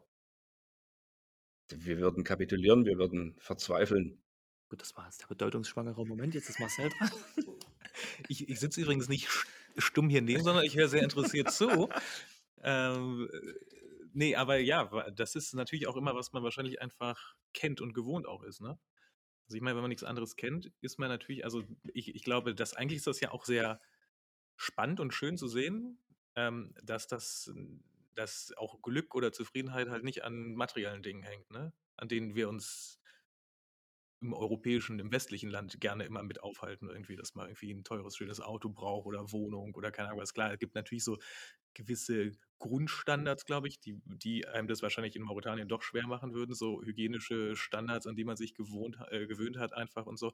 Wir würden kapitulieren, wir würden verzweifeln. Gut, das war jetzt der bedeutungsschwangere Moment. Jetzt ist Marcel dran. Ich, ich sitze übrigens nicht stumm hier neben, sondern ich höre sehr interessiert zu. Ähm, äh, nee, aber ja, das ist natürlich auch immer, was man wahrscheinlich einfach kennt und gewohnt auch ist, ne? Also ich meine, wenn man nichts anderes kennt, ist man natürlich, also ich, ich glaube, dass eigentlich ist das ja auch sehr spannend und schön zu sehen, ähm, dass das, dass auch Glück oder Zufriedenheit halt nicht an materiellen Dingen hängt, ne? An denen wir uns im europäischen, im westlichen Land gerne immer mit aufhalten, irgendwie, dass man irgendwie ein teures, schönes Auto braucht oder Wohnung oder keine Ahnung was. Klar, es gibt natürlich so gewisse Grundstandards, glaube ich, die, die einem das wahrscheinlich in Mauretanien doch schwer machen würden, so hygienische Standards, an die man sich gewohnt, äh, gewöhnt hat einfach und so.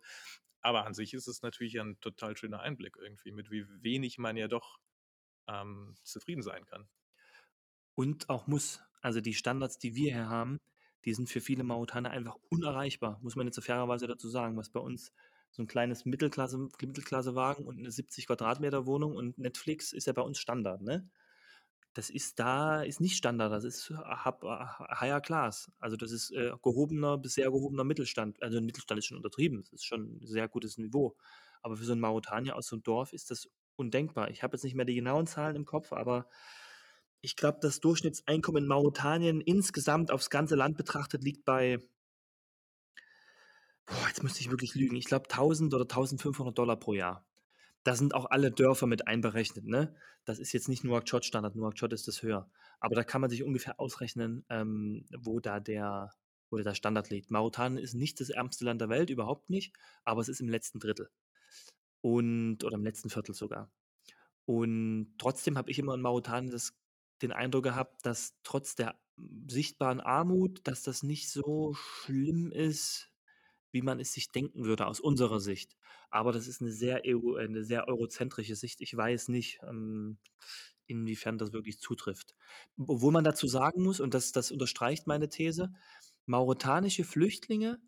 Aber an sich ist es natürlich ein total schöner Einblick irgendwie, mit wie wenig man ja doch ähm, zufrieden sein kann. Und auch muss. Also die Standards, die wir hier haben, die sind für viele Marokkaner einfach unerreichbar, muss man jetzt so fairerweise dazu sagen, was bei uns so ein kleines Mittelklasse, Mittelklassewagen und eine 70 Quadratmeter Wohnung und Netflix ist ja bei uns Standard, ne? Das ist da, ist nicht Standard, das ist hab, higher class. Also das ist äh, gehobener bis sehr gehobener Mittelstand. Also Mittelstand ist schon untertrieben, das ist schon ein sehr gutes Niveau. Aber für so einen Mauretanier aus so einem Dorf ist das undenkbar. Ich habe jetzt nicht mehr die genauen Zahlen im Kopf, aber ich glaube, das Durchschnittseinkommen in Mauretanien insgesamt aufs ganze Land betrachtet liegt bei boah, jetzt müsste ich wirklich lügen. Ich glaube 1.000 oder 1.500 Dollar pro Jahr. Da sind auch alle Dörfer mit einberechnet, ne? Das ist jetzt nicht Nouakchott-Standard, Nouakchott ist das höher. Aber da kann man sich ungefähr ausrechnen, ähm, wo da der wo der Standard liegt. Mauretanien ist nicht das ärmste Land der Welt, überhaupt nicht, aber es ist im letzten Drittel und oder im letzten Viertel sogar. Und trotzdem habe ich immer in Mauretanien das den Eindruck gehabt, dass trotz der sichtbaren Armut, dass das nicht so schlimm ist, wie man es sich denken würde aus unserer Sicht. Aber das ist eine sehr eu äh, 'ne sehr eurozentrische Sicht. Ich weiß nicht, ähm, inwiefern das wirklich zutrifft. Obwohl man dazu sagen muss, und das das unterstreicht meine These, mauretanische Flüchtlinge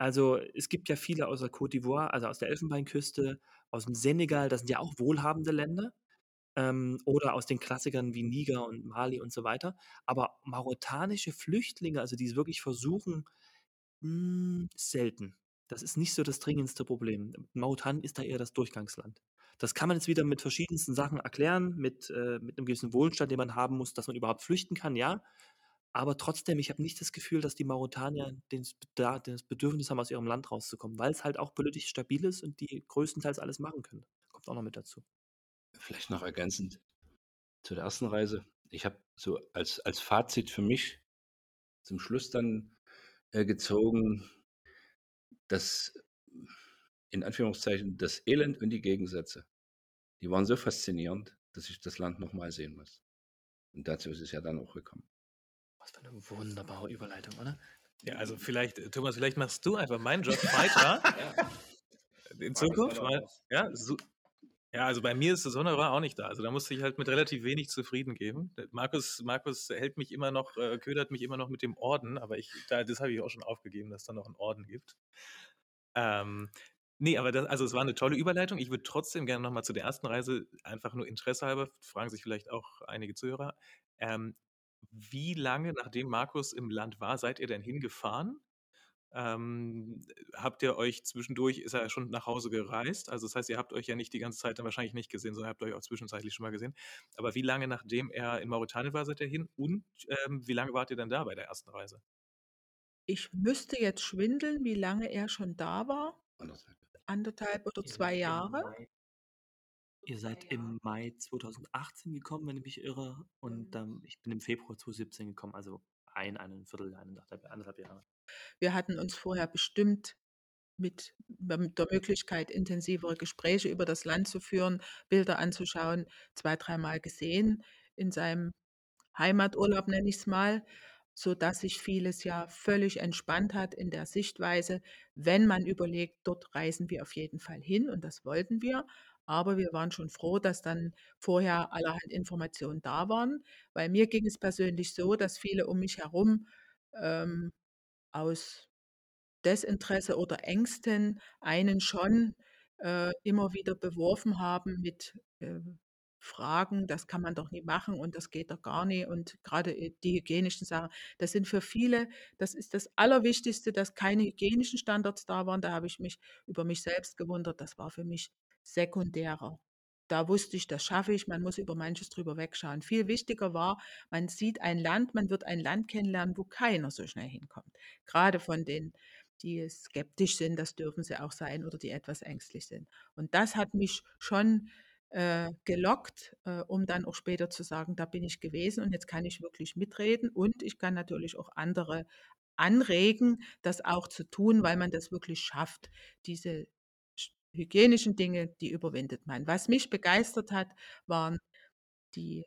also, es gibt ja viele aus der Côte d'Ivoire, also aus der Elfenbeinküste, aus dem Senegal, das sind ja auch wohlhabende Länder, ähm, oder aus den Klassikern wie Niger und Mali und so weiter. Aber mauretanische Flüchtlinge, also die es wirklich versuchen, hm, selten. Das ist nicht so das dringendste Problem. Mauretanien ist da eher das Durchgangsland. Das kann man jetzt wieder mit verschiedensten Sachen erklären, mit, äh, mit einem gewissen Wohlstand, den man haben muss, dass man überhaupt flüchten kann, ja. Aber trotzdem, ich habe nicht das Gefühl, dass die Mauretanier das Bedürfnis haben, aus ihrem Land rauszukommen, weil es halt auch politisch stabil ist und die größtenteils alles machen können. Kommt auch noch mit dazu. Vielleicht noch ergänzend zu der ersten Reise. Ich habe so als als Fazit für mich zum Schluss dann, äh, gezogen dass in Anführungszeichen, das Elend und die Gegensätze, die waren so faszinierend, dass ich das Land noch mal sehen muss. Und dazu ist es ja dann auch gekommen. Was für 'ne wunderbare Überleitung, oder? Ja, also vielleicht, Thomas, vielleicht machst du einfach meinen Job weiter Ja. in Zukunft, weil ja, so ja, also bei mir ist das Honorar auch nicht da. Also da musste ich halt mit relativ wenig zufrieden geben. Markus Markus hält mich immer noch äh, ködert mich immer noch mit dem Orden, aber ich da das habe ich auch schon aufgegeben, dass da noch 'n Orden gibt. Ähm, ne, aber das also es war 'ne tolle Überleitung. Ich würde trotzdem gerne noch mal zu der ersten Reise einfach nur interessehalber, fragen sich vielleicht auch einige Zuhörer, ähm, wie lange, nachdem Markus im Land war, seid ihr denn hingefahren? Ähm, habt ihr euch zwischendurch ist er ja schon nach Hause gereist? Also, das heißt, ihr habt euch ja nicht die ganze Zeit dann wahrscheinlich nicht gesehen, sondern habt euch auch zwischenzeitlich schon mal gesehen. Aber wie lange nachdem er in Mauretanien war, seid ihr hin? Und, ähm, wie lange wart ihr denn da bei der ersten Reise? Ich müsste jetzt schwindeln, wie lange er schon da war. 1,5. 1,5 oder Ihr 2 seid im Jahre. Ihr seid im Mai 2018 gekommen, wenn ich mich irre, und, ähm, ich bin im Februar 2017 gekommen, also ein, 1 1/4 Jahr, 1 1,5 Jahre. Wir hatten uns vorher bestimmt mit der Möglichkeit, intensivere Gespräche über das Land zu führen, Bilder anzuschauen, 2, dreimal gesehen in seinem Heimaturlaub, nenne ich's mal, sodass sich vieles ja völlig entspannt hat in der Sichtweise, wenn man überlegt, dort reisen wir auf jeden Fall hin und das wollten wir. Aber wir waren schon froh, dass dann vorher allerhand Informationen da waren, weil mir ging es persönlich so, dass viele um mich herum, ähm, aus Desinteresse oder Ängsten einen schon, äh, immer wieder beworfen haben mit, äh, Fragen: „Das kann man doch nie machen und das geht doch gar nie.“ Und grade, äh, die hygienischen Sachen, das sind für viele das ist das Allerwichtigste, dass keine hygienischen Standards da waren. Da habe ich mich über mich selbst gewundert. Das war für mich sekundärer. Da wusste ich, das schaffe ich, man muss über manches drüber wegschauen. Viel wichtiger war, man sieht ein Land, man wird ein Land kennenlernen, wo keiner so schnell hinkommt. Grade von denen, die skeptisch sind, das dürfen sie auch sein, oder die etwas ängstlich sind. Und das hat mich schon, äh, gelockt, äh, um dann auch später zu sagen: „Da bin ich gewesen und jetzt kann ich wirklich mitreden.“ Und ich kann natürlich auch andere anregen, das auch zu tun, weil man das wirklich schafft. Diese hygienischen Dinge, die überwindet man. Was mich begeistert hat, waren die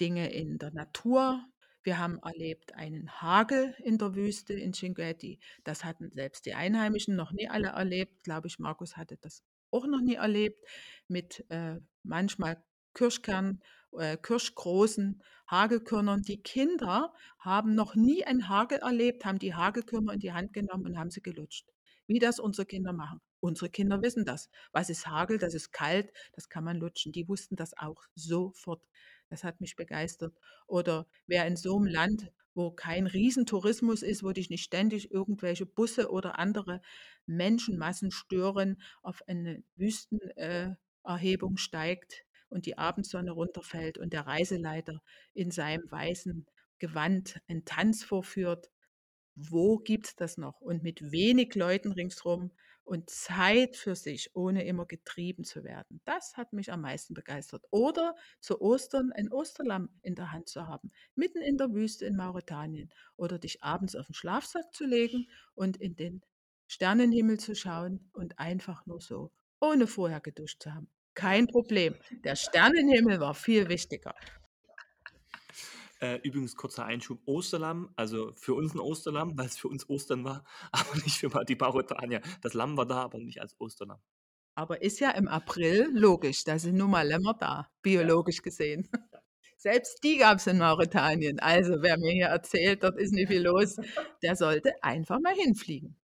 Dinge in der Natur. Wir haben erlebt einen Hagel in der Wüste in Chinguetti. Das hatten selbst die Einheimischen noch nie alle erlebt. Glaube ich, Markus hatte das auch noch nie erlebt mit, äh, manchmal Kirschkern äh, kirschgroßen Hagelkörnern. Die Kinder haben noch nie einen Hagel erlebt, haben die Hagelkörner in die Hand genommen und haben sie gelutscht, wie das unsere Kinder machen. Unsere Kinder wissen das. Was ist Hagel? Das ist kalt, das kann man lutschen. Die wussten das auch sofort. Das hat mich begeistert. Oder wer in so 'nem Land, wo kein Riesentourismus ist, wo dich nicht ständig irgendwelche Busse oder andere Menschenmassen stören, auf eine Wüsten äh, steigt und die Abendsonne runterfällt und der Reiseleiter in seinem weißen Gewand einen Tanz vorführt. wo gibt's das noch? Und mit wenig Leuten ringsrum und Zeit für sich, ohne immer getrieben zu werden. Das hat mich am meisten begeistert. Oder zu Ostern ein Osterlamm in der Hand zu haben, mitten in der Wüste in Mauretanien. Oder dich abends auf den Schlafsack zu legen und in den Sternenhimmel zu schauen und einfach nur so, ohne vorher geduscht zu haben. Kein Problem. Der Sternenhimmel war viel wichtiger. Äh, übrigens, kurzer Einschub, Osterlamm, also für uns ein Osterlamm, weil es für uns Ostern war, aber nicht für die Mauretanier. Das Lamm war da, aber nicht als Osterlamm. Aber ist ja im April logisch, da sind nun mal Lämmer da, biologisch gesehen. Selbst die gab es in Mauretanien. Also wer mir hier erzählt, dort ist nicht viel los, der sollte einfach mal hinfliegen.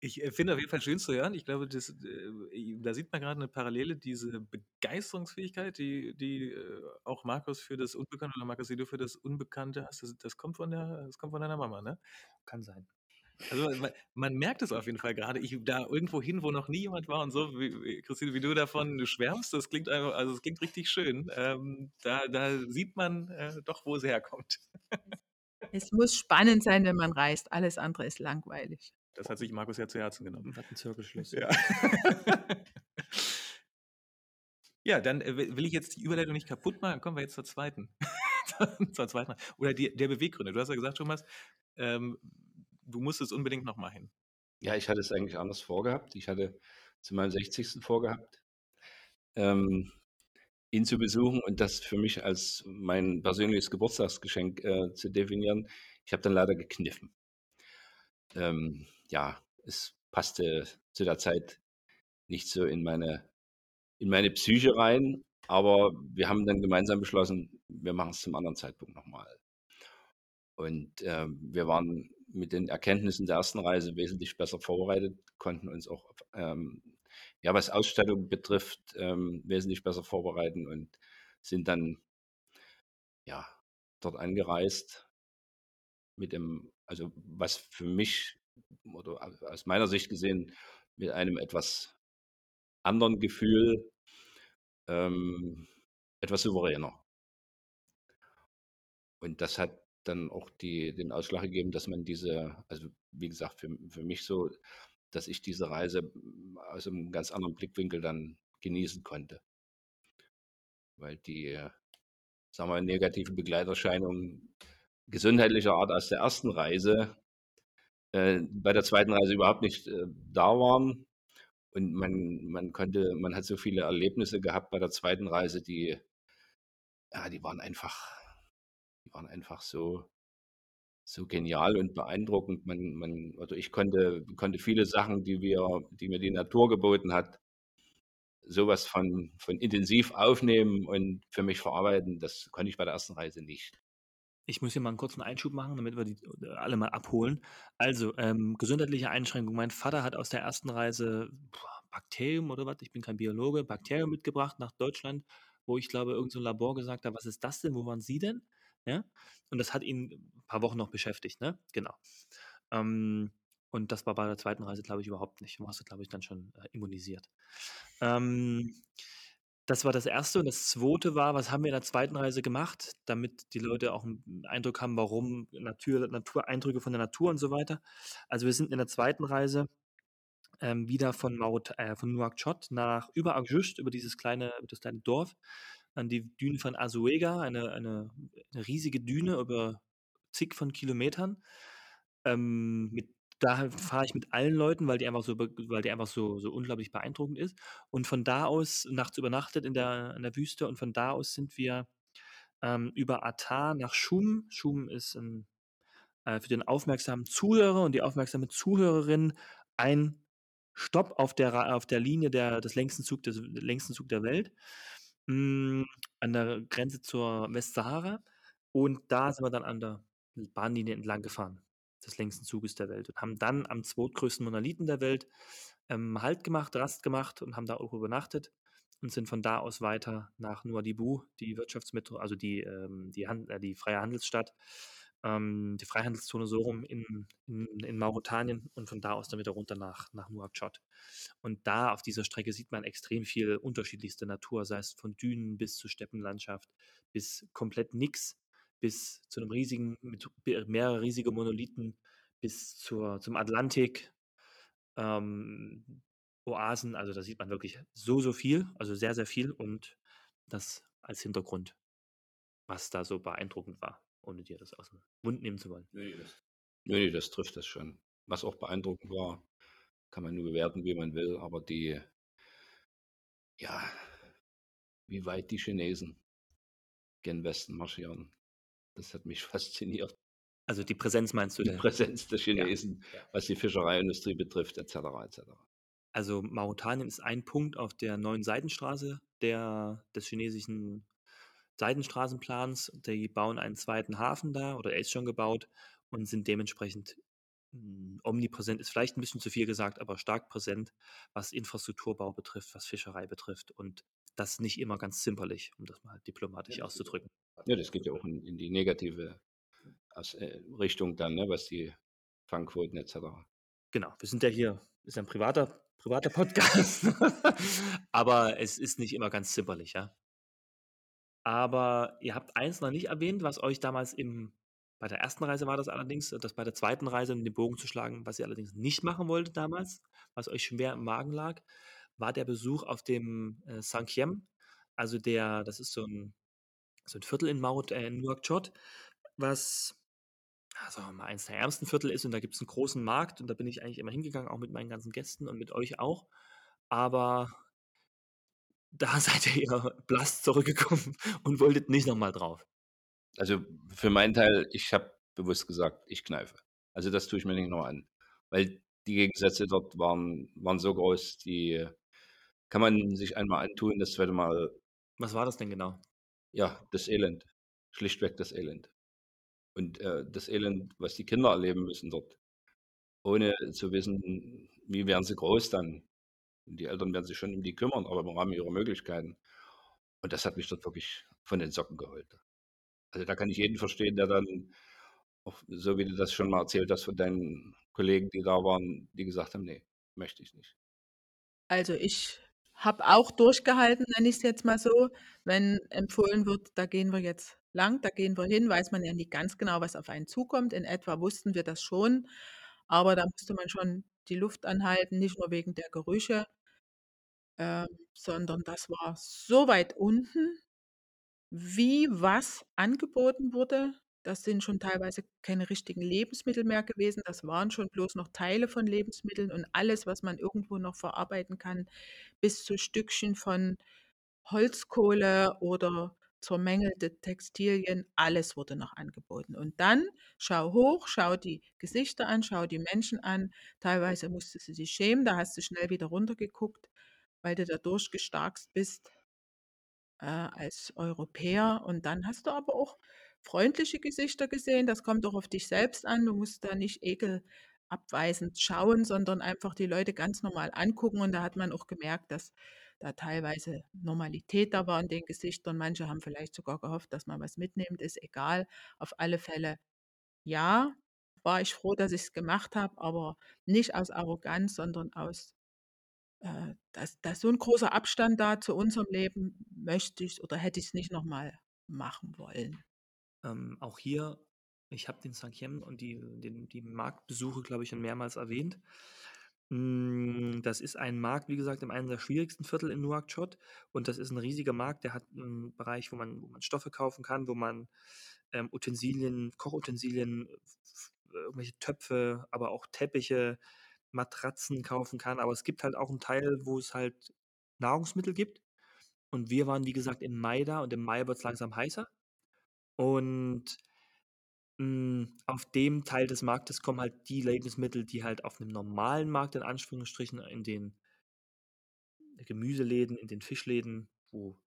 Ich äh, finde auf jeden Fall schön zu hören. Ich glaube, das, äh, da sieht man gerade eine Parallele, diese Begeisterungsfähigkeit, die, die äh, auch Markus für das Unbekannte oder Markus, die du für das Unbekannte hast, das, das kommt von der, das kommt von deiner Mama, ne? Kann sein. Also man, man merkt es auf jeden Fall gerade. Ich da irgendwo hin, wo noch nie jemand war und so, wie, Christine, wie du davon schwärmst, das klingt einfach, also es klingt richtig schön. Ähm, da, da sieht man äh, doch, wo es herkommt. Es muss spannend sein, wenn man reist. Alles andere ist langweilig. Das hat sich Markus ja zu Herzen genommen. Hat einen Zirkelschluss. Ja. ja, dann äh, will ich jetzt die Überleitung nicht kaputt machen. Kommen wir jetzt zur zweiten. zur zweiten. Oder die, der Beweggründe. Du hast ja gesagt, Thomas, ähm, du musstest unbedingt nochmal hin. Ja, ich hatte es eigentlich anders vorgehabt. Ich hatte zu meinem 60. vorgehabt, ähm, ihn zu besuchen und das für mich als mein persönliches Geburtstagsgeschenk äh, zu definieren. Ich habe dann leider gekniffen. Ähm, ja, es passte zu der Zeit nicht so in meine, in meine Psyche rein, aber wir haben dann gemeinsam beschlossen, wir machen es zum anderen Zeitpunkt nochmal. Und äh, wir waren mit den Erkenntnissen der ersten Reise wesentlich besser vorbereitet, konnten uns auch, ähm, ja, was Ausstattung betrifft, ähm, wesentlich besser vorbereiten und sind dann, ja, dort angereist mit dem, also was für mich oder aus meiner Sicht gesehen mit einem etwas anderen Gefühl, ähm, etwas souveräner. Und das hat dann auch die, den Ausschlag gegeben, dass man diese, also wie gesagt, für, für mich so, dass ich diese Reise aus einem ganz anderen Blickwinkel dann genießen konnte. Weil die, sagen wir, negativen Begleiterscheinungen gesundheitlicher Art aus der ersten Reise äh, bei der zweiten Reise überhaupt nicht äh, da waren. Und man, man konnte, man hat so viele Erlebnisse gehabt bei der zweiten Reise, die, ja, die waren einfach, die waren einfach so, so genial und beeindruckend. Man, man, also ich konnte, konnte viele Sachen, die wir, die mir die Natur geboten hat, sowas von, von intensiv aufnehmen und für mich verarbeiten. Das konnte ich bei der ersten Reise nicht. Ich muss hier mal einen kurzen Einschub machen, damit wir die äh, alle mal abholen. Also, ähm, gesundheitliche Einschränkungen. Mein Vater hat aus der ersten Reise Bakterium oder was, ich bin kein Biologe, Bakterium mitgebracht nach Deutschland, wo ich glaube, irgend so Labor gesagt hat: „Was ist das denn? Wo waren Sie denn?“ Ja? Und das hat ihn ein paar Wochen noch beschäftigt, ne? Genau. Ähm, und das war bei der zweiten Reise, glaube ich, überhaupt nicht. Du warst, glaube ich, dann schon, äh, immunisiert. Ähm das war das Erste. Und das Zweite war, was haben wir in der zweiten Reise gemacht, damit die Leute auch einen Eindruck haben, warum Natur Natureindrücke von der Natur und so weiter. Also, wir sind in der zweiten Reise, ähm, wieder von Maut äh, von Nouakchott nach über Argjust, über dieses kleine das kleine Dorf, an die Düne von Azuega, eine eine 'ne riesige Düne über zig von Kilometern, ähm, mit da fahre ich mit allen Leuten, weil die einfach so weil die einfach so so unglaublich beeindruckend ist. Und von da aus nachts übernachtet in der in der Wüste und von da aus sind wir, ähm, über Atar nach Schum. Schum ist 'n äh, für den aufmerksamen Zuhörer und die aufmerksame Zuhörerin ein Stopp auf der auf der Linie der des längsten Zug des längsten Zug der Welt, hm, an der Grenze zur Westsahara. Und da sind wir dann an der Bahnlinie entlang gefahren des längsten Zuges der Welt und haben dann am zweitgrößten Monolithen der Welt ähm, Halt gemacht, Rast gemacht und haben da auch übernachtet und sind von da aus weiter nach Nouadhibou, die Wirtschaftsmetro, also die, ähm, die, Hand, äh, die freie Handelsstadt, ähm, die Freihandelszone so rum in, in, in, Mauretanien und von da aus dann wieder runter nach, nach Nouakchott. Und da auf dieser Strecke sieht man extrem viel unterschiedlichste Natur, sei es von Dünen bis zur Steppenlandschaft, bis komplett nix bis zu einem riesigen, mit mehrere riesige Monolithen, bis zur zum Atlantik, ähm, Oasen. Also, da sieht man wirklich so, so viel, also sehr, sehr viel und das als Hintergrund, was da so beeindruckend war, ohne dir das aus'm Mund nehmen zu wollen. Ne, das ne, ne, das trifft das schon. Was auch beeindruckend war, kann man nur bewerten, wie man will, aber die ja, wie weit die Chinesen gen Westen marschieren, das hat mich fasziniert. Also, die Präsenz meinst du Die der Präsenz der Chinesen, ja. was die Fischereiindustrie betrifft et cetera, et cetera. Also, Mauretanien ist ein Punkt auf der neuen Seidenstraße der des chinesischen Seidenstraßenplans. Die bauen einen zweiten Hafen da oder er ist schon gebaut und sind dementsprechend, hm, omnipräsent ist vielleicht 'n bisschen zu viel gesagt, aber stark präsent, was Infrastrukturbau betrifft, was Fischerei betrifft und das nicht immer ganz zimperlich, um das mal diplomatisch Ja, das auszudrücken. Ja, das geht ja auch in in die negative äh, Richtung dann, ne, was die Fangquoten et cetera. Genau, wir sind ja hier ist ja 'n privater privater Podcast, aber es ist nicht immer ganz zimperlich, ja. Aber ihr habt eins noch nicht erwähnt, was euch damals im bei der ersten Reise war das allerdings, das bei der zweiten Reise, um den Bogen zu schlagen, was ihr allerdings nicht machen wolltet damals, was euch schwer im Magen lag, war der Besuch auf dem, äh, Sankiem. Also, der das ist so 'n so 'n Viertel in Maut äh, in Nouakchott, was, wir mal, eins der ärmsten Viertel ist und da gibt's 'n großen Markt und da bin ich eigentlich immer hingegangen, auch mit meinen ganzen Gästen und mit euch auch. Aber da seid ihr blass zurückgekommen und wolltet nicht noch mal drauf. Also, für meinen Teil, ich habe bewusst gesagt: „Ich kneife.“ Also, das tue ich mir nicht noch an, weil die Gegensätze dort waren waren so groß, die kann man sich einmal antun, das zweite Mal Was war das denn genau? Ja, das Elend. Schlichtweg das Elend. Und, äh, das Elend, was die Kinder erleben müssen dort, ohne zu wissen, wie werden sie groß dann. Die Eltern werden sich schon um die kümmern, aber im Rahmen ihrer Möglichkeiten. Und das hat mich dort wirklich von den Socken geholt. Also, da kann ich jeden verstehen, der dann auch so wie du das schon mal erzählt hast von deinen Kollegen, die da waren, die gesagt haben: „Ne, möchte ich nicht.“ Also, ich habe auch durchgehalten, nenne ich's jetzt mal so. Wenn empfohlen wird, da gehen wir jetzt lang, da gehen wir hin, weiß man ja nie ganz genau, was auf einen zukommt. In etwa wussten wir das schon, aber da musste man schon die Luft anhalten, nicht nur wegen der Gerüche ähm, sondern das war so weit unten, wie was angeboten wurde. Das sind schon teilweise keine richtigen Lebensmittel mehr gewesen. Das waren schon bloß noch Teile von Lebensmitteln und alles, was man irgendwo noch verarbeiten kann, bis zu Stückchen von Holzkohle oder zermängelte Textilien, alles wurde noch angeboten. Und dann schau hoch, schau die Gesichter an, schau die Menschen an. Teilweise musstest du dich schämen, da hast du schnell wieder runtergeguckt, weil du da durchgestarkst bist äh, als Europäer. Und dann hast du aber auch freundliche Gesichter gesehen. Das kommt auch auf dich selbst an. Du musst da nicht ekelabweisend schauen, sondern einfach die Leute ganz normal angucken. Und da hat man auch gemerkt, dass da teilweise Normalität da war in den Gesichtern. Manche haben vielleicht sogar gehofft, dass man was mitnimmt, ist egal. Auf alle Fälle, ja, war ich froh, dass ich's gemacht habe, aber nicht aus Arroganz, sondern aus äh, dass da ist so 'n großer Abstand da zu unserem Leben, möchte ich's oder hätte ich's nicht noch mal machen wollen. Ähm, auch hier, ich habe den Sankiem und die den die Marktbesuche, glaube ich, schon mehrmals erwähnt. Hm, das ist ein Markt, wie gesagt, in einem der schwierigsten Viertel in Nouakchott und das ist 'n riesiger Markt, der hat 'n Bereich, wo man wo man Stoffe kaufen kann, wo man, ähm, Utensilien, Kochutensilien, irgendwelche Töpfe, aber auch Teppiche, Matratzen kaufen kann. Aber es gibt halt auch 'n Teil, wo es halt Nahrungsmittel gibt. Und wir waren, wie gesagt, im Mai da und im Mai wird's langsam heißer. Und hm, auf dem Teil des Marktes kommen halt die Lebensmittel, die halt auf 'nem normalen Markt in Anführungsstrichen in den Gemüseläden, in den Fischläden, wo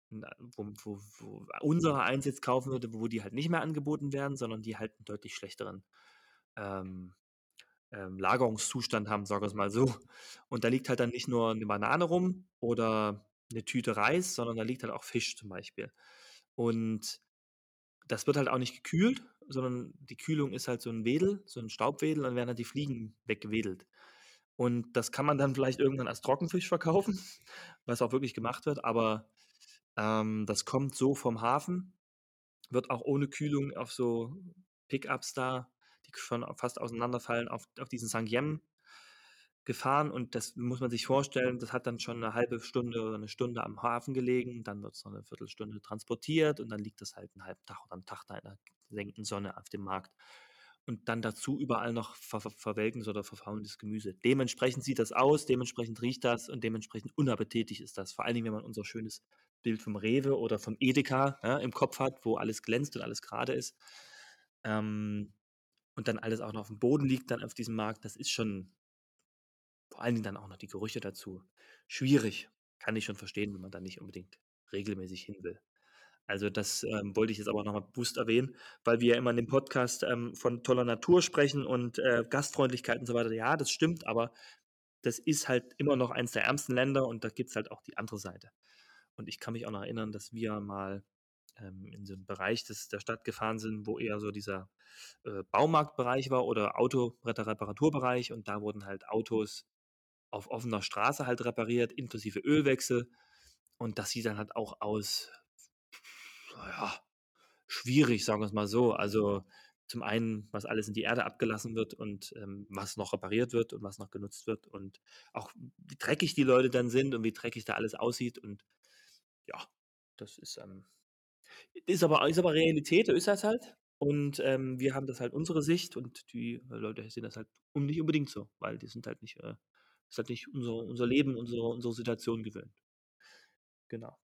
wo wo wo unsereins jetzt kaufen würde, wo die halt nicht mehr angeboten werden, sondern die halt 'n deutlich schlechteren, ähm, ähm, Lagerungszustand haben, sagen wir's mal so. Und da liegt halt dann nicht nur 'ne Banane rum oder 'ne Tüte Reis, sondern da liegt halt auch Fisch zum Beispiel. Und das wird halt auch nicht gekühlt, sondern die Kühlung ist halt so 'n Wedel, so 'n Staubwedel, dann werden halt die Fliegen weggewedelt. Und das kann man dann vielleicht irgendwann als Trockenfisch verkaufen, was auch wirklich gemacht wird, aber, ähm, das kommt so vom Hafen, wird auch ohne Kühlung auf so Pickups da die schon fast auseinanderfallen, auf, auf diesen Sangyem gefahren und das muss man sich vorstellen, das hat dann schon eine halbe Stunde oder eine Stunde am Hafen gelegen, dann wird es noch eine Viertelstunde transportiert und dann liegt das halt einen halben Tag oder einen Tag da in der senkenden Sonne auf dem Markt. Und dann dazu überall noch ver ver verwelkendes oder verfaulendes Gemüse. Dementsprechend sieht das aus, dementsprechend riecht das und dementsprechend unappetitlich ist das. Vor allen Dingen, wenn man unser schönes Bild vom Rewe oder vom Edeka ja, im Kopf hat, wo alles glänzt und alles gerade ist. Ähm, und dann alles auch noch auf dem Boden liegt, dann auf diesem Markt, das ist schon, vor allen Dingen dann auch noch die Gerüche dazu. Schwierig. Kann ich schon verstehen, wenn man da nicht unbedingt regelmäßig hin will. Also das ähm, wollte ich jetzt aber nochmal bewusst erwähnen, weil wir ja immer in dem Podcast ähm, von toller Natur sprechen und äh, Gastfreundlichkeit und so weiter. Ja, das stimmt, aber das ist halt immer noch eins der ärmsten Länder und da gibt es halt auch die andere Seite. Und ich kann mich auch noch erinnern, dass wir mal ähm, in so einem Bereich des, der Stadt gefahren sind, wo eher so dieser äh, Baumarktbereich war oder Autoreparaturbereich und da wurden halt Autos auf offener Straße halt repariert, inklusive Ölwechsel. Und das sieht dann halt auch aus, ja, schwierig, sagen wir es mal so. Also zum einen, was alles in die Erde abgelassen wird und ähm, was noch repariert wird und was noch genutzt wird und auch wie dreckig die Leute dann sind und wie dreckig da alles aussieht und ja, das ist, ähm, ist aber, ist aber Realität, so ist das halt. Und ähm, wir haben das halt unsere Sicht und die Leute sehen das halt nicht unbedingt so, weil die sind halt nicht, äh, ist halt nicht unser, unser Leben, unsere, unsere Situation gewöhnt. Genau.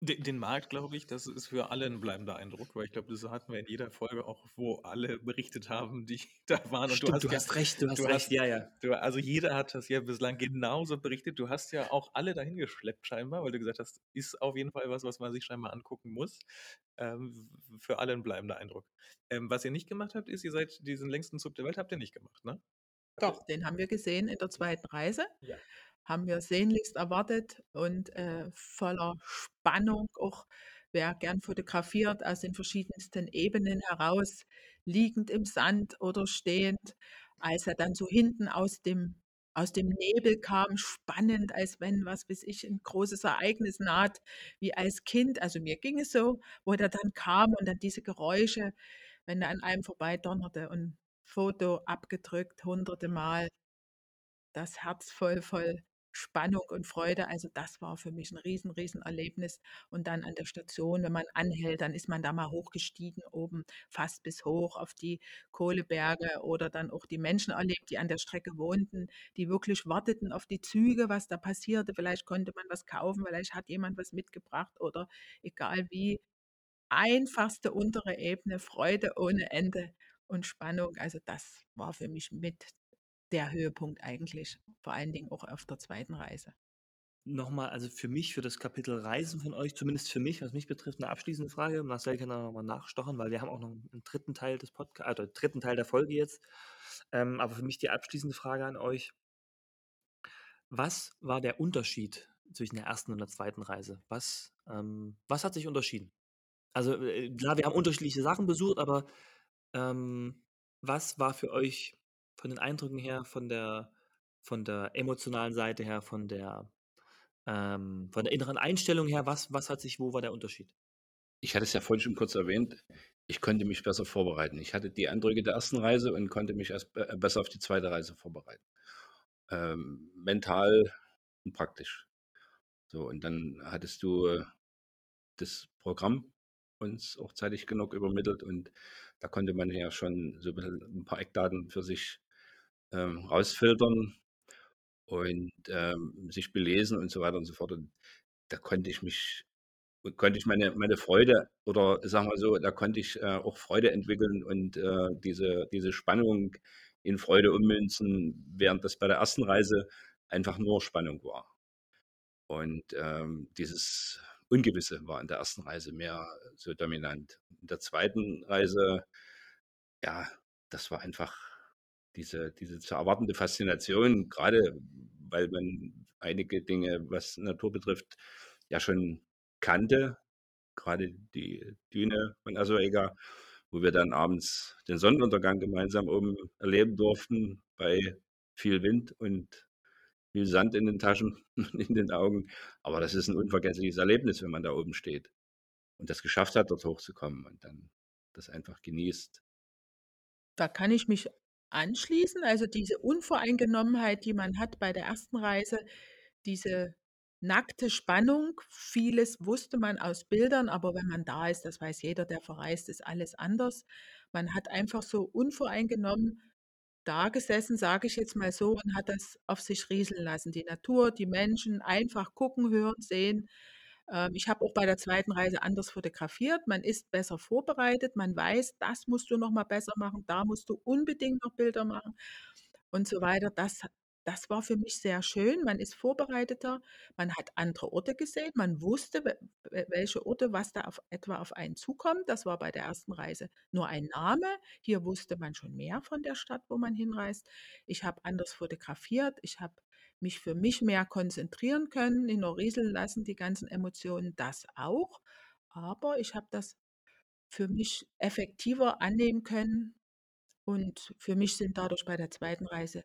Den, den Markt, glaube ich, das ist für alle ein bleibender Eindruck, weil ich glaube, das hatten wir in jeder Folge auch, wo alle berichtet haben, die da waren. Und Stimmt, du hast, du ja, hast recht, du hast du recht, hast- ja, ja. Du, also jeder hat das ja bislang genauso berichtet. Du hast ja auch alle dahin geschleppt scheinbar, weil du gesagt hast, ist auf jeden Fall was, was man sich scheinbar angucken muss. Ähm, für alle ein bleibender Eindruck. Ähm, was ihr nicht gemacht habt, ist, ihr seid diesen längsten Zug der Welt habt ihr nicht gemacht, ne? Doch, den haben wir gesehen in der zweiten Reise. Ja. Haben wir sehnlichst erwartet und äh, voller Spannung auch, wer gern fotografiert, aus den verschiedensten Ebenen heraus, liegend im Sand oder stehend, als er dann so hinten aus dem, aus dem Nebel kam, spannend, als wenn, was weiß ich, ein großes Ereignis naht, wie als Kind. Also mir ging es so, wo er dann kam und dann diese Geräusche, wenn er an einem vorbeidonnerte und Foto abgedrückt, hunderte Mal. Das Herz voll, voll Spannung und Freude. Also das war für mich ein riesen, riesen Erlebnis. Und dann an der Station, wenn man anhält, dann ist man da mal hochgestiegen, oben fast bis hoch auf die Kohleberge oder dann auch die Menschen erlebt, die an der Strecke wohnten, die wirklich warteten auf die Züge, was da passierte. Vielleicht konnte man was kaufen, vielleicht hat jemand was mitgebracht oder egal wie. Einfachste untere Ebene, Freude ohne Ende und Spannung. Also das war für mich mit der Höhepunkt eigentlich, vor allen Dingen auch auf der zweiten Reise. Nochmal, also für mich, für das Kapitel Reisen von euch, zumindest für mich, was mich betrifft, eine abschließende Frage. Marcel kann da nochmal nachstochen, weil wir haben auch noch einen dritten Teil des Podcasts, also dritten Teil der Folge jetzt. Ähm, aber für mich die abschließende Frage an euch. Was war der Unterschied zwischen der ersten und der zweiten Reise? Was, ähm, was hat sich unterschieden? Also äh, klar, wir haben unterschiedliche Sachen besucht, aber ähm, was war für euch von den Eindrücken her, von der, von der emotionalen Seite her, von der, ähm, von der inneren Einstellung her, was, was hat sich, wo war der Unterschied? Ich hatte es ja vorhin schon kurz erwähnt, ich konnte mich besser vorbereiten. Ich hatte die Eindrücke der ersten Reise und konnte mich erst be- besser auf die zweite Reise vorbereiten. Ähm, mental und praktisch. So, und dann hattest du äh, das Programm uns auch zeitig genug übermittelt und da konnte man ja schon so ein paar Eckdaten für sich ähm, rausfiltern und ähm, sich belesen und so weiter und so fort. Und da konnte ich mich, konnte ich meine, meine Freude oder sagen wir so, da konnte ich äh, auch Freude entwickeln und äh, diese, diese Spannung in Freude ummünzen, während das bei der ersten Reise einfach nur Spannung war. Und ähm, dieses Ungewisse war in der ersten Reise mehr so dominant. In der zweiten Reise, ja, das war einfach diese, diese zu erwartende Faszination, gerade weil man einige Dinge, was Natur betrifft, ja schon kannte. Gerade die Düne von Asoega, wo wir dann abends den Sonnenuntergang gemeinsam oben erleben durften, bei viel Wind und viel Sand in den Taschen und in den Augen. Aber das ist ein unvergessliches Erlebnis, wenn man da oben steht und das geschafft hat, dort hochzukommen und dann das einfach genießt. Da kann ich mich anschließen. Also, diese Unvoreingenommenheit, die man hat bei der ersten Reise, diese nackte Spannung. Vieles wusste man aus Bildern, aber wenn man da ist, das weiß jeder, der verreist, ist alles anders. Man hat einfach so unvoreingenommen dagesessen, sage ich jetzt mal so, und hat das auf sich rieseln lassen. Die Natur, die Menschen, einfach gucken, hören, sehen. Ähm, ich habe auch bei der zweiten Reise anders fotografiert. Man ist besser vorbereitet, man weiß, das musst du noch mal besser machen, da musst du unbedingt noch Bilder machen und so weiter. Das das war für mich sehr schön. Man ist vorbereiteter, man hat andere Orte gesehen, man wusste, we we welche Orte, was da auf etwa auf einen zukommt. Das war bei der ersten Reise nur ein Name. Hier wusste man schon mehr von der Stadt, wo man hinreist. Ich habe anders fotografiert, ich habe mich für mich mehr konzentrieren können, nicht nur rieseln lassen, die ganzen Emotionen, das auch. Aber ich habe das für mich effektiver annehmen können und für mich sind dadurch bei der zweiten Reise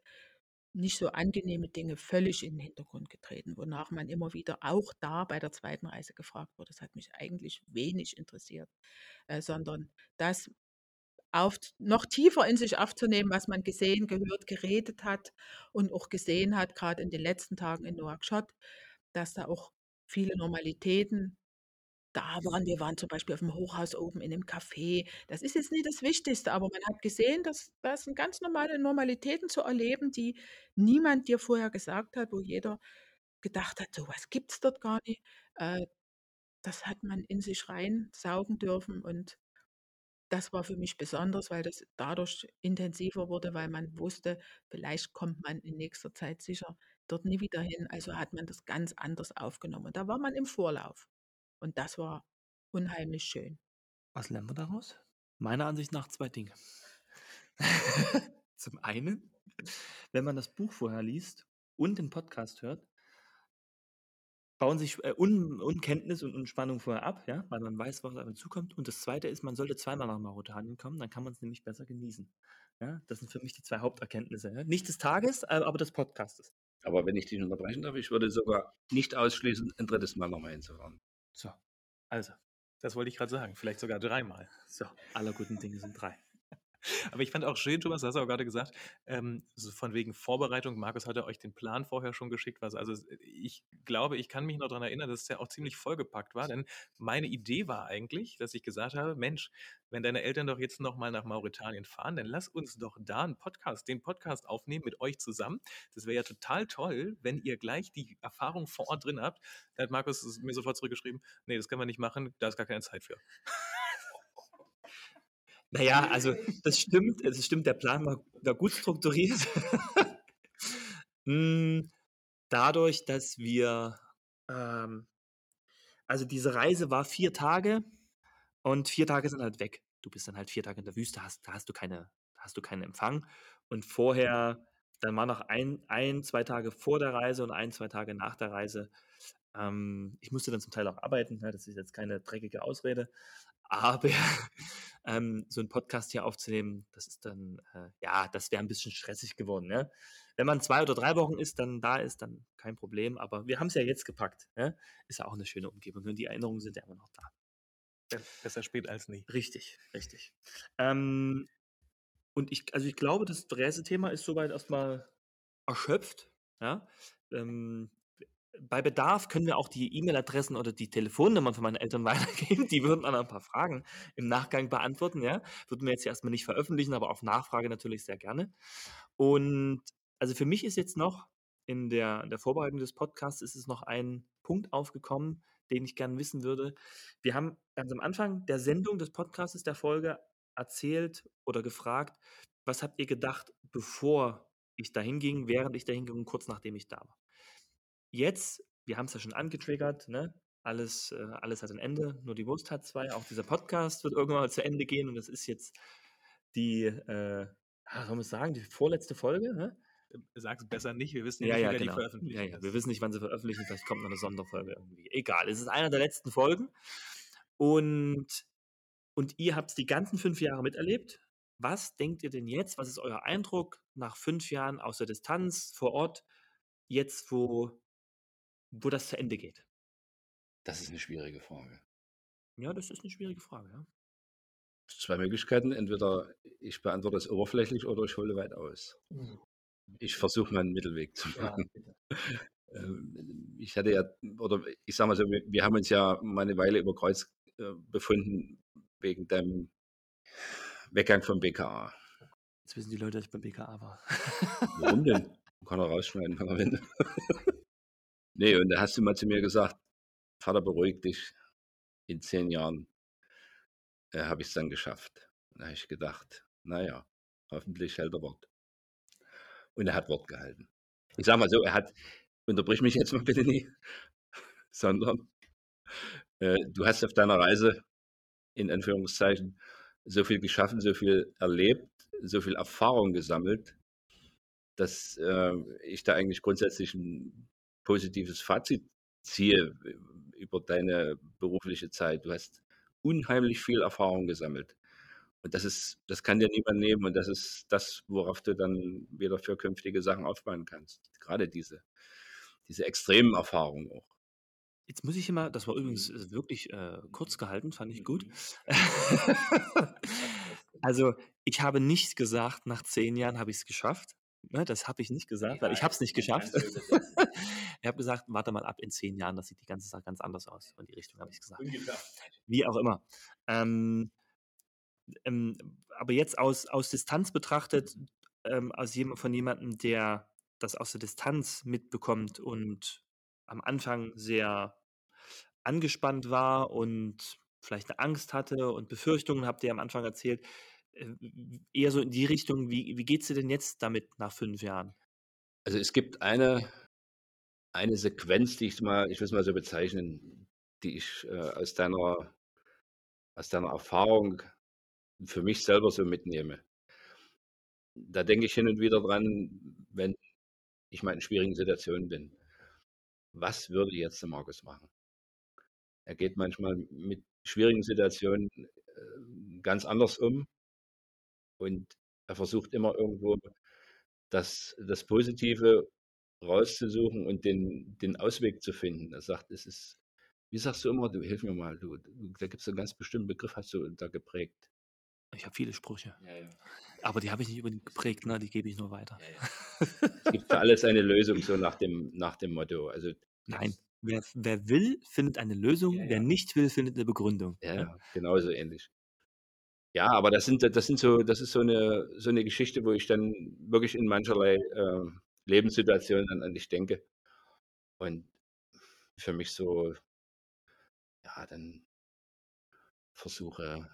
nicht so angenehme Dinge völlig in den Hintergrund getreten, wonach man immer wieder auch da bei der zweiten Reise gefragt wurde. Das hat mich eigentlich wenig interessiert, äh, sondern das auf, noch tiefer in sich aufzunehmen, was man gesehen, gehört, geredet hat und auch gesehen hat, gerade in den letzten Tagen in Nouakchott, dass da auch viele Normalitäten da waren. Wir waren zum Beispiel auf dem Hochhaus oben in 'nem Café. Das ist jetzt nicht das Wichtigste, aber man hat gesehen, dass das sind ganz normale Normalitäten zu erleben, die niemand dir vorher gesagt hat, wo jeder gedacht hat: „So was gibt's dort gar nicht.“ Äh, das hat man in sich reinsaugen dürfen und das war für mich besonders, weil das dadurch intensiver wurde, weil man wusste, vielleicht kommt man in nächster Zeit sicher dort nie wieder hin. Also hat man das ganz anders aufgenommen. Da war man im Vorlauf. Und das war unheimlich schön. Was lernen wir daraus? Meiner Ansicht nach zwei Dinge. Zum einen, wenn man das Buch vorher liest und den Podcast hört, bauen sich äh, Un Unkenntnis und Unspannung vorher ab, ja, weil man weiß, was auf einen zukommt. Und das Zweite ist, man sollte zweimal nach Mauretanien kommen, dann kann man es nämlich besser genießen. Ja, das sind für mich die zwei Haupterkenntnisse. Ja. Nicht des Tages, äh, aber des Podcastes. Aber wenn ich dich unterbrechen darf, ich würde sogar nicht ausschließen, ein drittes Mal nochmal hinzufahren. So, also, Das wollte ich gerade sagen, vielleicht sogar dreimal. so, aller guten Dinge sind drei. Aber ich fand auch schön, Thomas, du hast auch gerade gesagt, ähm, so von wegen Vorbereitung. Markus hatte euch den Plan vorher schon geschickt. Was, also ich glaube, ich kann mich noch daran erinnern, dass es ja auch ziemlich vollgepackt war. Denn meine Idee war eigentlich, dass ich gesagt habe, Mensch, wenn deine Eltern doch jetzt nochmal nach Mauretanien fahren, dann lass uns doch da einen Podcast, den Podcast aufnehmen mit euch zusammen. Das wäre ja total toll, wenn ihr gleich die Erfahrung vor Ort drin habt. Da hat Markus mir sofort zurückgeschrieben, nee, das können wir nicht machen, da ist gar keine Zeit für. Naja, also das stimmt, es stimmt, der Plan war, war gut strukturiert. Hm, dadurch, dass wir, ähm, also diese Reise war vier Tage und vier Tage sind halt weg. Du bist dann halt vier Tage in der Wüste, hast, da hast du keine, hast du keinen Empfang. Und vorher, dann war noch ein, ein, zwei Tage vor der Reise und ein, zwei Tage nach der Reise. Ähm, ich musste dann zum Teil auch arbeiten, ne, das ist jetzt keine dreckige Ausrede. Aber ähm, so einen Podcast hier aufzunehmen, das ist dann, äh, ja, das wäre ein bisschen stressig geworden. Ne? Wenn man zwei oder drei Wochen ist, dann da ist, dann kein Problem. Aber wir haben es ja jetzt gepackt. Ne? Ist ja auch eine schöne Umgebung und die Erinnerungen sind ja immer noch da. Be- Besser spät als nie. Richtig, richtig. Ähm, und ich, also ich glaube, das Reisethema ist soweit erstmal erschöpft. Ja? Ähm, bei Bedarf können wir auch die E-Mail-Adressen oder die Telefonnummern von meinen Eltern weitergeben. Die würden dann ein paar Fragen im Nachgang beantworten. Ja? Würden wir jetzt erstmal nicht veröffentlichen, aber auf Nachfrage natürlich sehr gerne. Und also für mich ist jetzt noch in der, in der Vorbereitung des Podcasts ist es noch ein Punkt aufgekommen, den ich gerne wissen würde. Wir haben ganz am Anfang der Sendung des Podcasts der Folge erzählt oder gefragt, was habt ihr gedacht, bevor ich dahin ging, während ich dahin ging und kurz nachdem ich da war. Jetzt, wir haben es ja schon angetriggert, ne? Alles, äh, alles hat ein Ende, nur die Wurst hat zwei. Auch dieser Podcast wird irgendwann mal zu Ende gehen und das ist jetzt die, äh, soll man sagen, die vorletzte Folge. Ne? Sag's besser nicht, wir wissen Ja, nicht, ja, genau. die veröffentlichen. Ja, ja, wir wissen nicht, wann sie veröffentlichen, vielleicht kommt noch eine Sonderfolge irgendwie. Egal, es ist einer der letzten Folgen. Und, und ihr habt die ganzen fünf Jahre miterlebt. Was denkt ihr denn jetzt? Was ist euer Eindruck nach fünf Jahren aus der Distanz vor Ort, jetzt wo, wo das zu Ende geht? Das ist eine schwierige Frage. Ja, das ist eine schwierige Frage. Ja. zwei Möglichkeiten. Entweder ich beantworte es oberflächlich oder ich hole weit aus. Mhm. Ich versuche mal einen Mittelweg zu Ja, machen. bitte. Ähm, ich hatte ja, oder ich sage mal so, wir, wir haben uns ja mal eine Weile über Kreuz äh, befunden wegen dem Weggang vom BKA. Jetzt wissen die Leute, dass ich beim BKA war. Warum denn? Kann er rausschneiden, wenn er will. Nee, und da hast du mal zu mir gesagt, Vater, beruhig dich. In zehn Jahren äh, habe ich es dann geschafft. Da habe ich gedacht, naja, hoffentlich hält er Wort. Und er hat Wort gehalten. Ich sage mal so, er hat, unterbrich mich jetzt mal bitte nie, sondern äh, du hast auf deiner Reise, in Anführungszeichen, so viel geschaffen, so viel erlebt, so viel Erfahrung gesammelt, dass äh, ich da eigentlich grundsätzlich ein positives Fazit ziehe äh, über deine berufliche Zeit. Du hast unheimlich viel Erfahrung gesammelt. Und das ist, das kann dir niemand nehmen. Und das ist das, worauf du dann wieder für künftige Sachen aufbauen kannst. Gerade diese, diese extremen Erfahrungen auch. Jetzt muss ich immer, das war übrigens äh, wirklich äh, kurz gehalten, fand ich gut. also, ich habe nicht gesagt, nach zehn Jahren habe ich es geschafft. Ne, das habe ich nicht gesagt, weil ich habe es nicht geschafft. ich habe gesagt, warte mal ab, in zehn Jahren, das sieht die ganze Sache ganz anders aus. Und die Richtung habe ich gesagt. Wie auch immer. Ähm, ähm, aber jetzt aus, aus Distanz betrachtet, ähm, aus jemand, von jemandem, der das aus der Distanz mitbekommt und am Anfang sehr angespannt war und vielleicht eine Angst hatte und Befürchtungen, habt ihr am Anfang erzählt, äh, eher so in die Richtung, wie, wie geht es dir denn jetzt damit nach fünf Jahren? Also es gibt eine, eine Sequenz, die ich mal, ich will es mal so bezeichnen, die ich äh, aus deiner aus deiner Erfahrung für mich selber so mitnehme. Da denke ich hin und wieder dran, wenn ich mal in schwierigen Situationen bin. Was würde jetzt der Markus machen? Er geht manchmal mit schwierigen Situationen äh, ganz anders um und er versucht immer irgendwo das, das Positive rauszusuchen und den, den Ausweg zu finden. Er sagt, es ist, wie sagst du immer, du hilf mir mal, du, da gibt es einen ganz bestimmten Begriff, hast du da geprägt. Ich habe viele Sprüche. Ja, ja. Aber die habe ich nicht unbedingt geprägt, ne? die gebe ich nur weiter. Ja, es gibt für alles eine Lösung, so nach dem, nach dem Motto. Also, Nein, wer, wer will, findet eine Lösung, wer nicht will, findet eine Begründung. Ja, ne? ja, genauso ähnlich. Ja, aber das sind, das sind so, das ist so eine, so eine Geschichte, wo ich dann wirklich in mancherlei äh, Lebenssituationen an, an dich denke. Und für mich so, ja, dann versuche,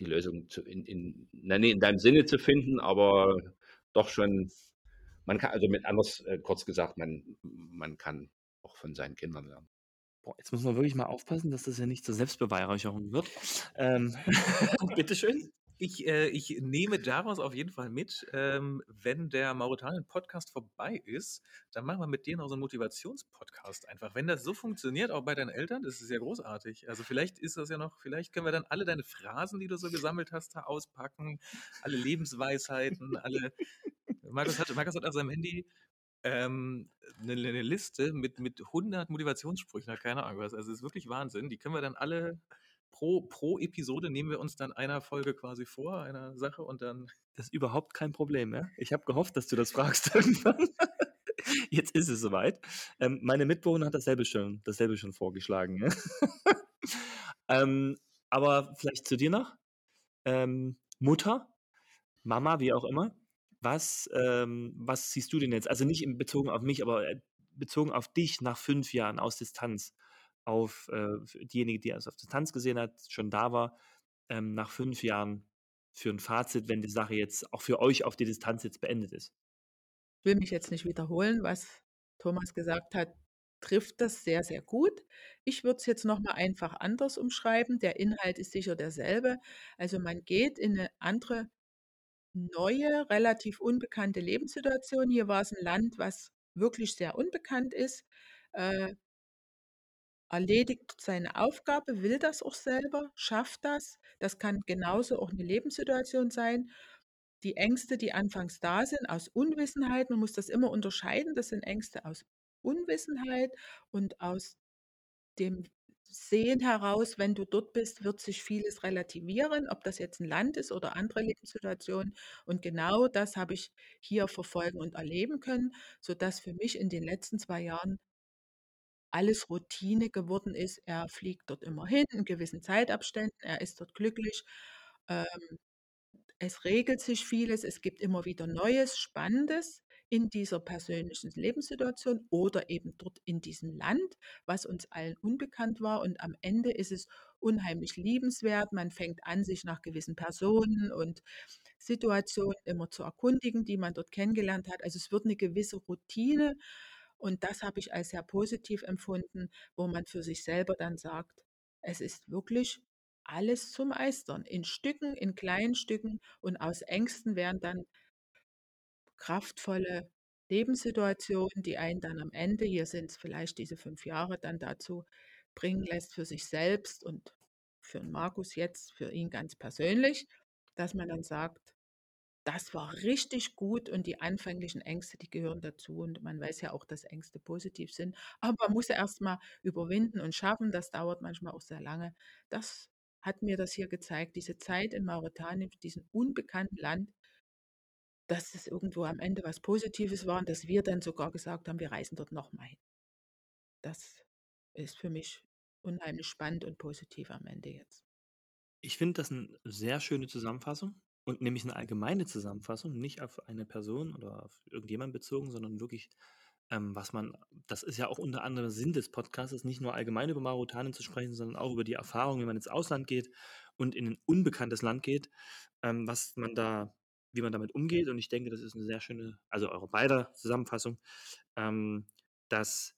die Lösung zu, in, in, na, nee, in deinem Sinne zu finden, aber doch schon, man kann, also mit anders, äh, kurz gesagt, man, man kann auch von seinen Kindern lernen. Boah, jetzt muss man wirklich mal aufpassen, dass das ja nicht zur Selbstbeweihräucherung wird. Ähm, bitteschön. Ich, äh, ich nehme daraus auf jeden Fall mit, ähm, wenn der Mauretanien-Podcast vorbei ist, dann machen wir mit dir noch so einen Motivationspodcast einfach. Wenn das so funktioniert, auch bei deinen Eltern, das ist ja großartig. Also vielleicht ist das ja noch, vielleicht können wir dann alle deine Phrasen, die du so gesammelt hast, da auspacken, alle Lebensweisheiten, alle. Markus hat, Markus hat auf seinem Handy ähm, eine, eine Liste mit, mit 100 Motivationssprüchen, keine Ahnung was. Also es ist wirklich Wahnsinn. Die können wir dann alle pro, pro Episode nehmen wir uns dann einer Folge quasi vor, einer Sache und dann. Das ist überhaupt kein Problem. Ja? Ich habe gehofft, dass du das fragst irgendwann. Jetzt ist es soweit. Ähm, meine Mitbewohner hat dasselbe schon, dasselbe schon vorgeschlagen. Ja? ähm, aber vielleicht zu dir noch. Ähm, Mutter, Mama, wie auch immer. Was, ähm, was siehst du denn jetzt? Also nicht in bezogen auf mich, aber äh, bezogen auf dich nach fünf Jahren aus Distanz, auf äh, diejenige, die es auf Distanz gesehen hat, schon da war, ähm, nach fünf Jahren für ein Fazit, wenn die Sache jetzt auch für euch auf die Distanz jetzt beendet ist. Ich will mich jetzt nicht wiederholen, was Thomas gesagt hat, trifft das sehr, sehr gut. Ich würde es jetzt nochmal einfach anders umschreiben. Der Inhalt ist sicher derselbe. Also man geht in eine andere, neue, relativ unbekannte Lebenssituation. Hier war es ein Land, was wirklich sehr unbekannt ist, äh, erledigt seine Aufgabe, will das auch selber, schafft das. Das kann genauso auch eine Lebenssituation sein. Die Ängste, die anfangs da sind, aus Unwissenheit, man muss das immer unterscheiden, das sind Ängste aus Unwissenheit und aus dem Sehen heraus, wenn du dort bist, wird sich vieles relativieren, ob das jetzt ein Land ist oder andere Lebenssituationen. Und genau das habe ich hier verfolgen und erleben können, sodass für mich in den letzten zwei Jahren alles Routine geworden ist. Er fliegt dort immer hin in gewissen Zeitabständen, er ist dort glücklich. Ähm, es regelt sich vieles, es gibt immer wieder Neues, Spannendes in dieser persönlichen Lebenssituation oder eben dort in diesem Land, was uns allen unbekannt war. Und am Ende ist es unheimlich liebenswert. Man fängt an, sich nach gewissen Personen und Situationen immer zu erkundigen, die man dort kennengelernt hat. Also es wird eine gewisse Routine und das habe ich als sehr positiv empfunden, wo man für sich selber dann sagt, es ist wirklich alles zum Meistern, in Stücken, in kleinen Stücken und aus Ängsten werden dann kraftvolle Lebenssituationen, die einen dann am Ende, hier sind es vielleicht diese fünf Jahre, dann dazu bringen lässt für sich selbst und für Markus jetzt, für ihn ganz persönlich, dass man dann sagt, das war richtig gut und die anfänglichen Ängste, die gehören dazu. Und man weiß ja auch, dass Ängste positiv sind. Aber man muss ja erst mal überwinden und schaffen. Das dauert manchmal auch sehr lange. Das hat mir das hier gezeigt, diese Zeit in Mauretanien, diesem unbekannten Land, dass es irgendwo am Ende was Positives war und dass wir dann sogar gesagt haben, wir reisen dort nochmal hin. Das ist für mich unheimlich spannend und positiv am Ende jetzt. Ich finde das eine sehr schöne Zusammenfassung und nämlich eine allgemeine Zusammenfassung, nicht auf eine Person oder auf irgendjemanden bezogen, sondern wirklich, ähm, was man, das ist ja auch unter anderem Sinn des Podcasts, nicht nur allgemein über Mauretanien zu sprechen, sondern auch über die Erfahrung, wenn man ins Ausland geht und in ein unbekanntes Land geht, ähm, was man da, wie man damit umgeht. Und ich denke, das ist eine sehr schöne, also eure beider Zusammenfassung, ähm, dass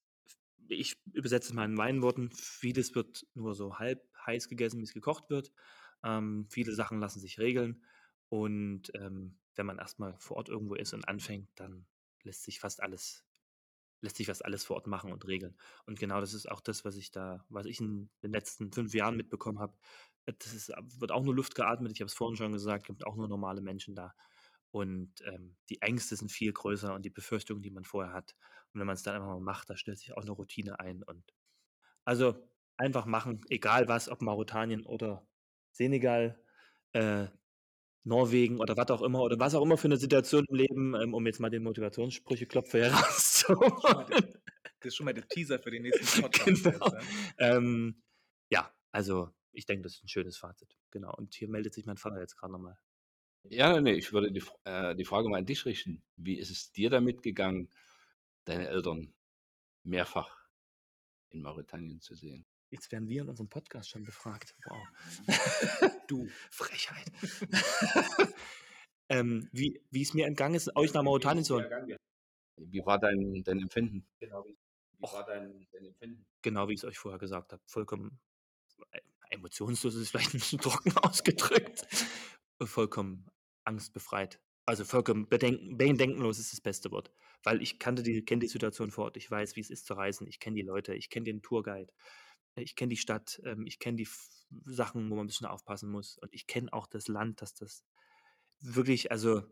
ich übersetze es mal in meinen Worten, vieles wird nur so halb heiß gegessen, wie es gekocht wird. Ähm, viele Sachen lassen sich regeln. Und ähm, wenn man erstmal vor Ort irgendwo ist und anfängt, dann lässt sich fast alles, lässt sich fast alles vor Ort machen und regeln. Und genau das ist auch das, was ich da, was ich in den letzten fünf Jahren mitbekommen habe. Das ist, wird auch nur Luft geatmet. Ich habe es vorhin schon gesagt, es gibt auch nur normale Menschen da. Und ähm, die Ängste sind viel größer und die Befürchtungen, die man vorher hat. Und wenn man es dann einfach mal macht, da stellt sich auch eine Routine ein. Und also einfach machen, egal was, ob Mauretanien oder Senegal, äh, Norwegen oder was auch immer oder was auch immer für eine Situation im Leben, ähm, um jetzt mal den Motivationssprüche-Klopfer herauszuholen. Das ist schon mal der Teaser für den nächsten Podcast. genau. ähm, ja, also ich denke, das ist ein schönes Fazit. Genau. Und hier meldet sich mein Vater jetzt gerade nochmal. Ja, nee, ich würde die, äh, die Frage mal an dich richten. Wie ist es dir damit gegangen, deine Eltern mehrfach in Mauretanien zu sehen? Jetzt werden wir in unserem Podcast schon befragt. Wow. du Frechheit. ähm, wie, wie es mir entgangen ist, euch nach Mauretanien zu holen. Wie war dein, dein Empfinden? Genau wie, Wie war dein, dein Empfinden? genau wie ich es euch vorher gesagt habe. Vollkommen äh, emotionslos ist vielleicht ein bisschen trocken ausgedrückt. Vollkommen angstbefreit. Also vollkommen bedenken, bedenkenlos ist das beste Wort. Weil ich kannte die, kenne die Situation vor Ort. Ich weiß, wie es ist zu reisen. Ich kenne die Leute. Ich kenne den Tourguide. Ich kenne die Stadt. Ähm, ich kenne die Sachen, wo man ein bisschen aufpassen muss. Und ich kenne auch das Land, dass das wirklich, also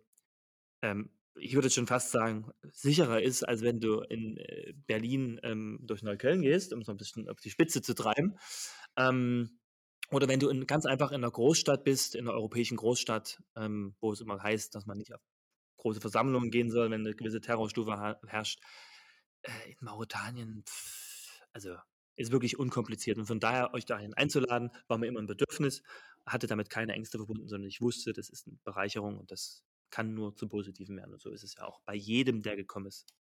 ähm, ich würde schon fast sagen, sicherer ist, als wenn du in äh, Berlin ähm, durch Neukölln gehst, um so ein bisschen auf die Spitze zu treiben. Ähm, oder wenn du in, ganz einfach in einer Großstadt bist, in einer europäischen Großstadt, ähm, wo es immer heißt, dass man nicht auf große Versammlungen gehen soll, wenn eine gewisse Terrorstufe herrscht. Äh, in Mauretanien, pff, also ist wirklich unkompliziert. Und von daher, euch dahin einzuladen, war mir immer ein Bedürfnis, hatte damit keine Ängste verbunden, sondern ich wusste, das ist eine Bereicherung und das kann nur zum Positiven werden. Und so ist es ja auch bei jedem, der gekommen ist,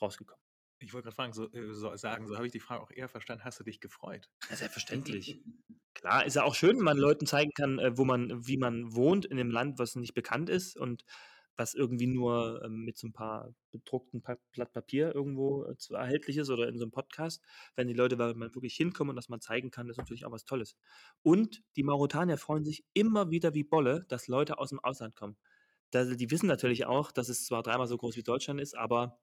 rausgekommen. Ich wollte gerade fragen, so, äh, so sagen, so habe ich die Frage auch eher verstanden. Hast du dich gefreut? Ja, selbstverständlich. Klar, ist ja auch schön, wenn man Leuten zeigen kann, äh, wo man, wie man wohnt in einem Land, was nicht bekannt ist und was irgendwie nur ähm, mit so ein paar bedruckten Blatt Papier irgendwo äh, erhältlich ist oder in so einem Podcast. Wenn die Leute mal wirklich hinkommen und das mal zeigen kann, ist natürlich auch was Tolles. Und die Mauretanier freuen sich immer wieder wie Bolle, dass Leute aus dem Ausland kommen. Die wissen natürlich auch, dass es zwar dreimal so groß wie Deutschland ist, aber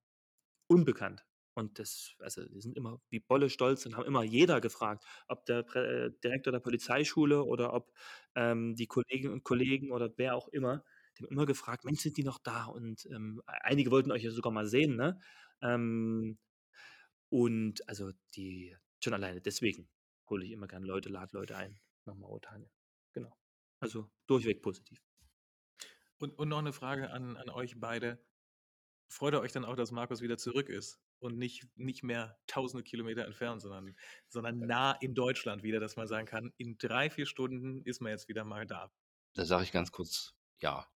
unbekannt. Und das, also die sind immer wie Bolle stolz und haben immer jeder gefragt, ob der Prä äh, Direktor der Polizeischule oder ob ähm, die Kolleginnen und Kollegen oder wer auch immer, die haben immer gefragt, Mensch, sind die noch da? Und ähm, einige wollten euch ja sogar mal sehen, ne? Ähm, und also die, schon alleine deswegen. hole ich immer gerne Leute, lade Leute ein nach Mauretanien. Genau. Also durchweg positiv. Und, und noch eine Frage an, an euch beide. Freut ihr euch dann auch, dass Markus wieder zurück ist und nicht, nicht mehr tausende Kilometer entfernt, sondern, sondern nah in Deutschland wieder, dass man sagen kann, in drei, vier Stunden ist man jetzt wieder mal da. Da sage ich ganz kurz ja.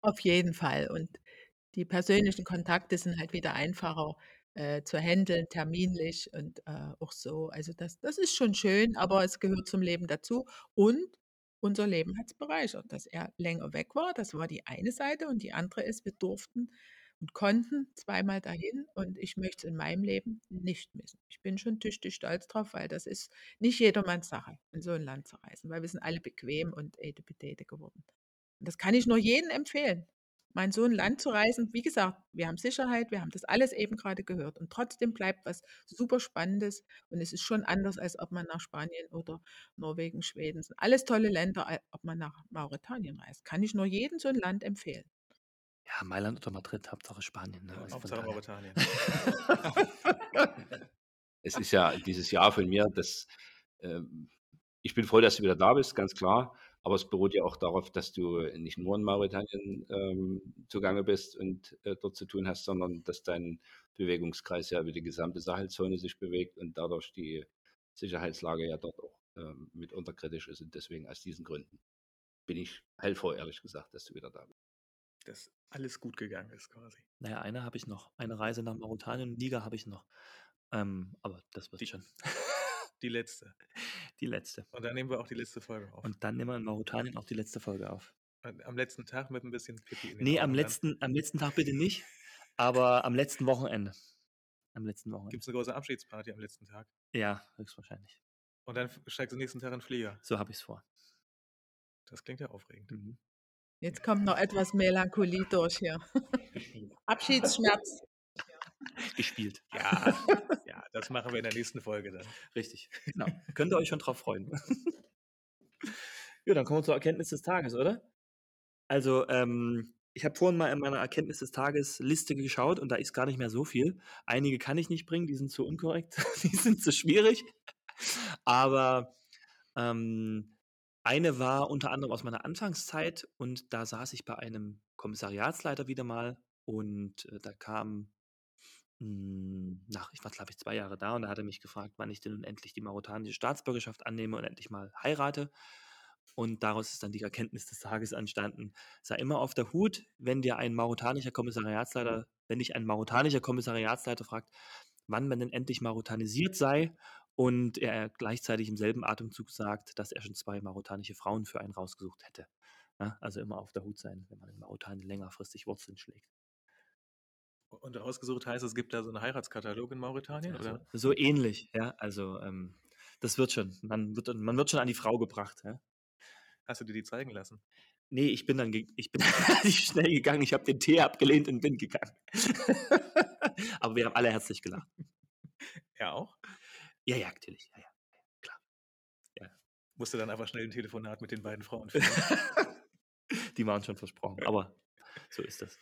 Auf jeden Fall. Und die persönlichen Kontakte sind halt wieder einfacher äh, zu handeln, terminlich und äh, auch so. Also das, das ist schon schön, aber es gehört zum Leben dazu. Und unser Leben hat es bereichert, dass er länger weg war. Das war die eine Seite. Und die andere ist, wir durften und konnten zweimal dahin. Und ich möchte es in meinem Leben nicht missen. Ich bin schon tüchtig stolz drauf, weil das ist nicht jedermanns Sache, in so ein Land zu reisen, weil wir sind alle bequem und edepetete geworden. Und das kann ich nur jedem empfehlen mal in so ein Land zu reisen. Wie gesagt, wir haben Sicherheit, wir haben das alles eben gerade gehört. Und trotzdem bleibt was super Spannendes. Und es ist schon anders, als ob man nach Spanien oder Norwegen, Schweden, sind alles tolle Länder, ob man nach Mauretanien reist. Kann ich nur jedem so ein Land empfehlen. Ja, Mailand oder Madrid, Hauptsache Spanien. Ne? Also Hauptsache Mauretanien. es ist ja dieses Jahr von mir, das, ähm, ich bin froh, dass du wieder da bist, ganz klar. Aber es beruht ja auch darauf, dass du nicht nur in Mauretanien ähm, zugange bist und äh, dort zu tun hast, sondern dass dein Bewegungskreis ja über die gesamte Sahelzone sich bewegt und dadurch die Sicherheitslage ja dort auch ähm, mitunter kritisch ist. Und deswegen aus diesen Gründen bin ich heilfroh, ehrlich gesagt, dass du wieder da bist. Dass alles gut gegangen ist quasi. Naja, eine habe ich noch. Eine Reise nach Mauretanien, Liga habe ich noch. Ähm, aber das wird Die- schon. Die letzte. Die letzte. Und dann nehmen wir auch die letzte Folge auf. Und dann nehmen wir in Mauretanien auch die letzte Folge auf. Und am letzten Tag mit ein bisschen Pipi in den Nee, am dann. letzten, am letzten Tag bitte nicht, aber am letzten Wochenende. Am letzten Wochenende. Gibt es eine große Abschiedsparty am letzten Tag. Ja, höchstwahrscheinlich. Und dann steigst du nächsten Tag in den Flieger. So habe ich es vor. Das klingt ja aufregend. Mhm. Jetzt kommt noch etwas Melancholie durch hier. Abschiedsschmerz. Gespielt. Ja, ja, das machen wir in der nächsten Folge dann. Richtig. Genau. Könnt ihr euch schon drauf freuen. ja, dann kommen wir zur Erkenntnis des Tages, oder? Also, ähm, ich habe vorhin mal in meiner Erkenntnis des Tages Liste geschaut und da ist gar nicht mehr so viel. Einige kann ich nicht bringen, die sind zu unkorrekt, die sind zu schwierig. Aber ähm, eine war unter anderem aus meiner Anfangszeit und da saß ich bei einem Kommissariatsleiter wieder mal und äh, da kam hm, nach, ich war glaube ich zwei Jahre da und da hat er mich gefragt, wann ich denn nun endlich die mauretanische Staatsbürgerschaft annehme und endlich mal heirate. Und daraus ist dann die Erkenntnis des Tages entstanden. Sei immer auf der Hut, wenn dir ein mauretanischer Kommissariatsleiter, wenn dich ein mauretanischer Kommissariatsleiter fragt, wann man denn endlich mauretanisiert sei und er gleichzeitig im selben Atemzug sagt, dass er schon zwei mauretanische Frauen für einen rausgesucht hätte. Ja, also immer auf der Hut sein, wenn man in Mauretanien längerfristig Wurzeln schlägt. Und ausgesucht heißt, es gibt da so einen Heiratskatalog in Mauretanien, Also, oder? so ähnlich, ja. Also ähm, das wird schon. Man wird, man wird schon an die Frau gebracht. Ja? Hast du dir die zeigen lassen? Nee, ich bin dann ich bin relativ schnell gegangen. Ich habe den Tee abgelehnt und bin gegangen. Aber wir haben alle herzlich gelacht. Ja, auch? Ja, ja, natürlich. Ja, ja. Musste dann einfach schnell ein Telefonat mit den beiden Frauen führen. Die waren schon versprochen. Aber so ist das.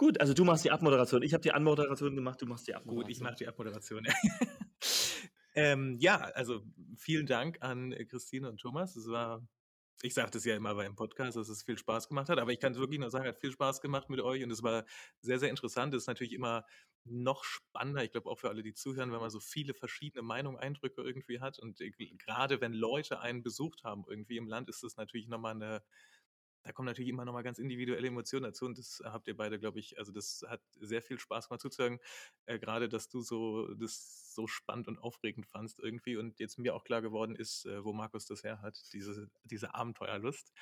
Gut, also du machst die Abmoderation. Ich habe die Anmoderation gemacht, du machst die Abmoderation. Gut, ich mache die Abmoderation. ähm, ja, also vielen Dank an Christine und Thomas. Es war, ich sage das ja immer beim Podcast, dass es viel Spaß gemacht hat, aber ich kann es wirklich nur sagen, hat viel Spaß gemacht mit euch und es war sehr, sehr interessant. Es ist natürlich immer noch spannender, ich glaube auch für alle, die zuhören, wenn man so viele verschiedene Meinungen, Eindrücke irgendwie hat und äh, gerade wenn Leute einen besucht haben irgendwie im Land, ist das natürlich nochmal eine da kommen natürlich immer nochmal ganz individuelle Emotionen dazu und das habt ihr beide, glaube ich, also das hat sehr viel Spaß gemacht zuzuhören, äh, gerade dass du so das so spannend und aufregend fandst irgendwie und jetzt mir auch klar geworden ist, äh, wo Markus das her hat, diese, diese Abenteuerlust.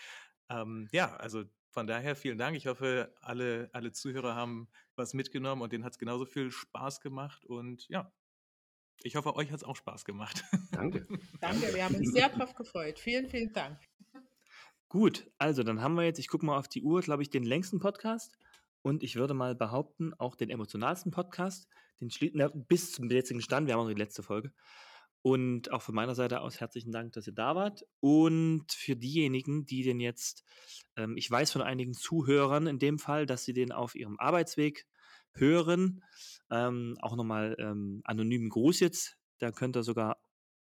Ähm, ja, also von daher vielen Dank. Ich hoffe, alle, alle Zuhörer haben was mitgenommen und denen hat es genauso viel Spaß gemacht und ja, ich hoffe, euch hat es auch Spaß gemacht. Danke. Danke, wir haben uns sehr drauf gefreut. Vielen, vielen Dank. Gut, also dann haben wir jetzt, ich gucke mal auf die Uhr, glaube ich, den längsten Podcast und ich würde mal behaupten, auch den emotionalsten Podcast, den schli- na, bis zum jetzigen Stand, wir haben auch die letzte Folge. Und auch von meiner Seite aus herzlichen Dank, dass ihr da wart. Und für diejenigen, die den jetzt, ähm, ich weiß von einigen Zuhörern in dem Fall, dass sie den auf ihrem Arbeitsweg hören, ähm, auch nochmal ähm, anonymen Gruß jetzt Da könnt ihr sogar,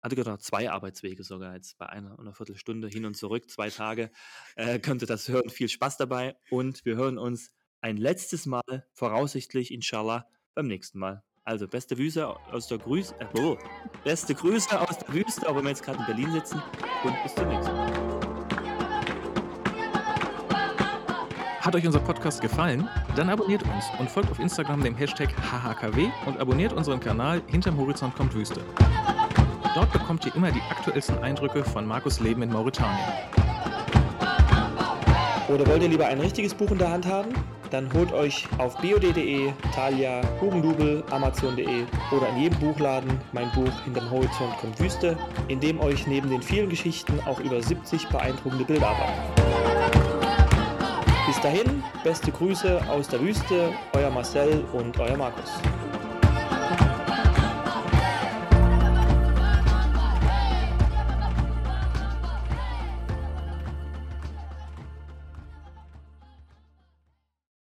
also genau, zwei Arbeitswege sogar jetzt bei einer und einer Viertelstunde hin und zurück, zwei Tage, äh, könnt ihr das hören. Viel Spaß dabei und wir hören uns ein letztes Mal, voraussichtlich, inshallah, beim nächsten Mal. Also beste Grüße aus der Grüße, äh, oh, beste Grüße aus der Wüste, auch wenn wir jetzt gerade in Berlin sitzen und bis zum nächsten Mal. Hat euch unser Podcast gefallen? Dann abonniert uns und folgt auf Instagram dem Hashtag HHKW und abonniert unseren Kanal Hinterm Horizont kommt Wüste. Dort bekommt ihr immer die aktuellsten Eindrücke von Markus Leben in Mauretanien. Oder wollt ihr lieber ein richtiges Buch in der Hand haben? Dann holt euch auf biod.de, Thalia, Hugendubel, Amazon.de oder in jedem Buchladen mein Buch Hinterm Horizont kommt Wüste, in dem euch neben den vielen Geschichten auch über 70 beeindruckende Bilder erwarten. Bis dahin, beste Grüße aus der Wüste, euer Marcel und euer Markus.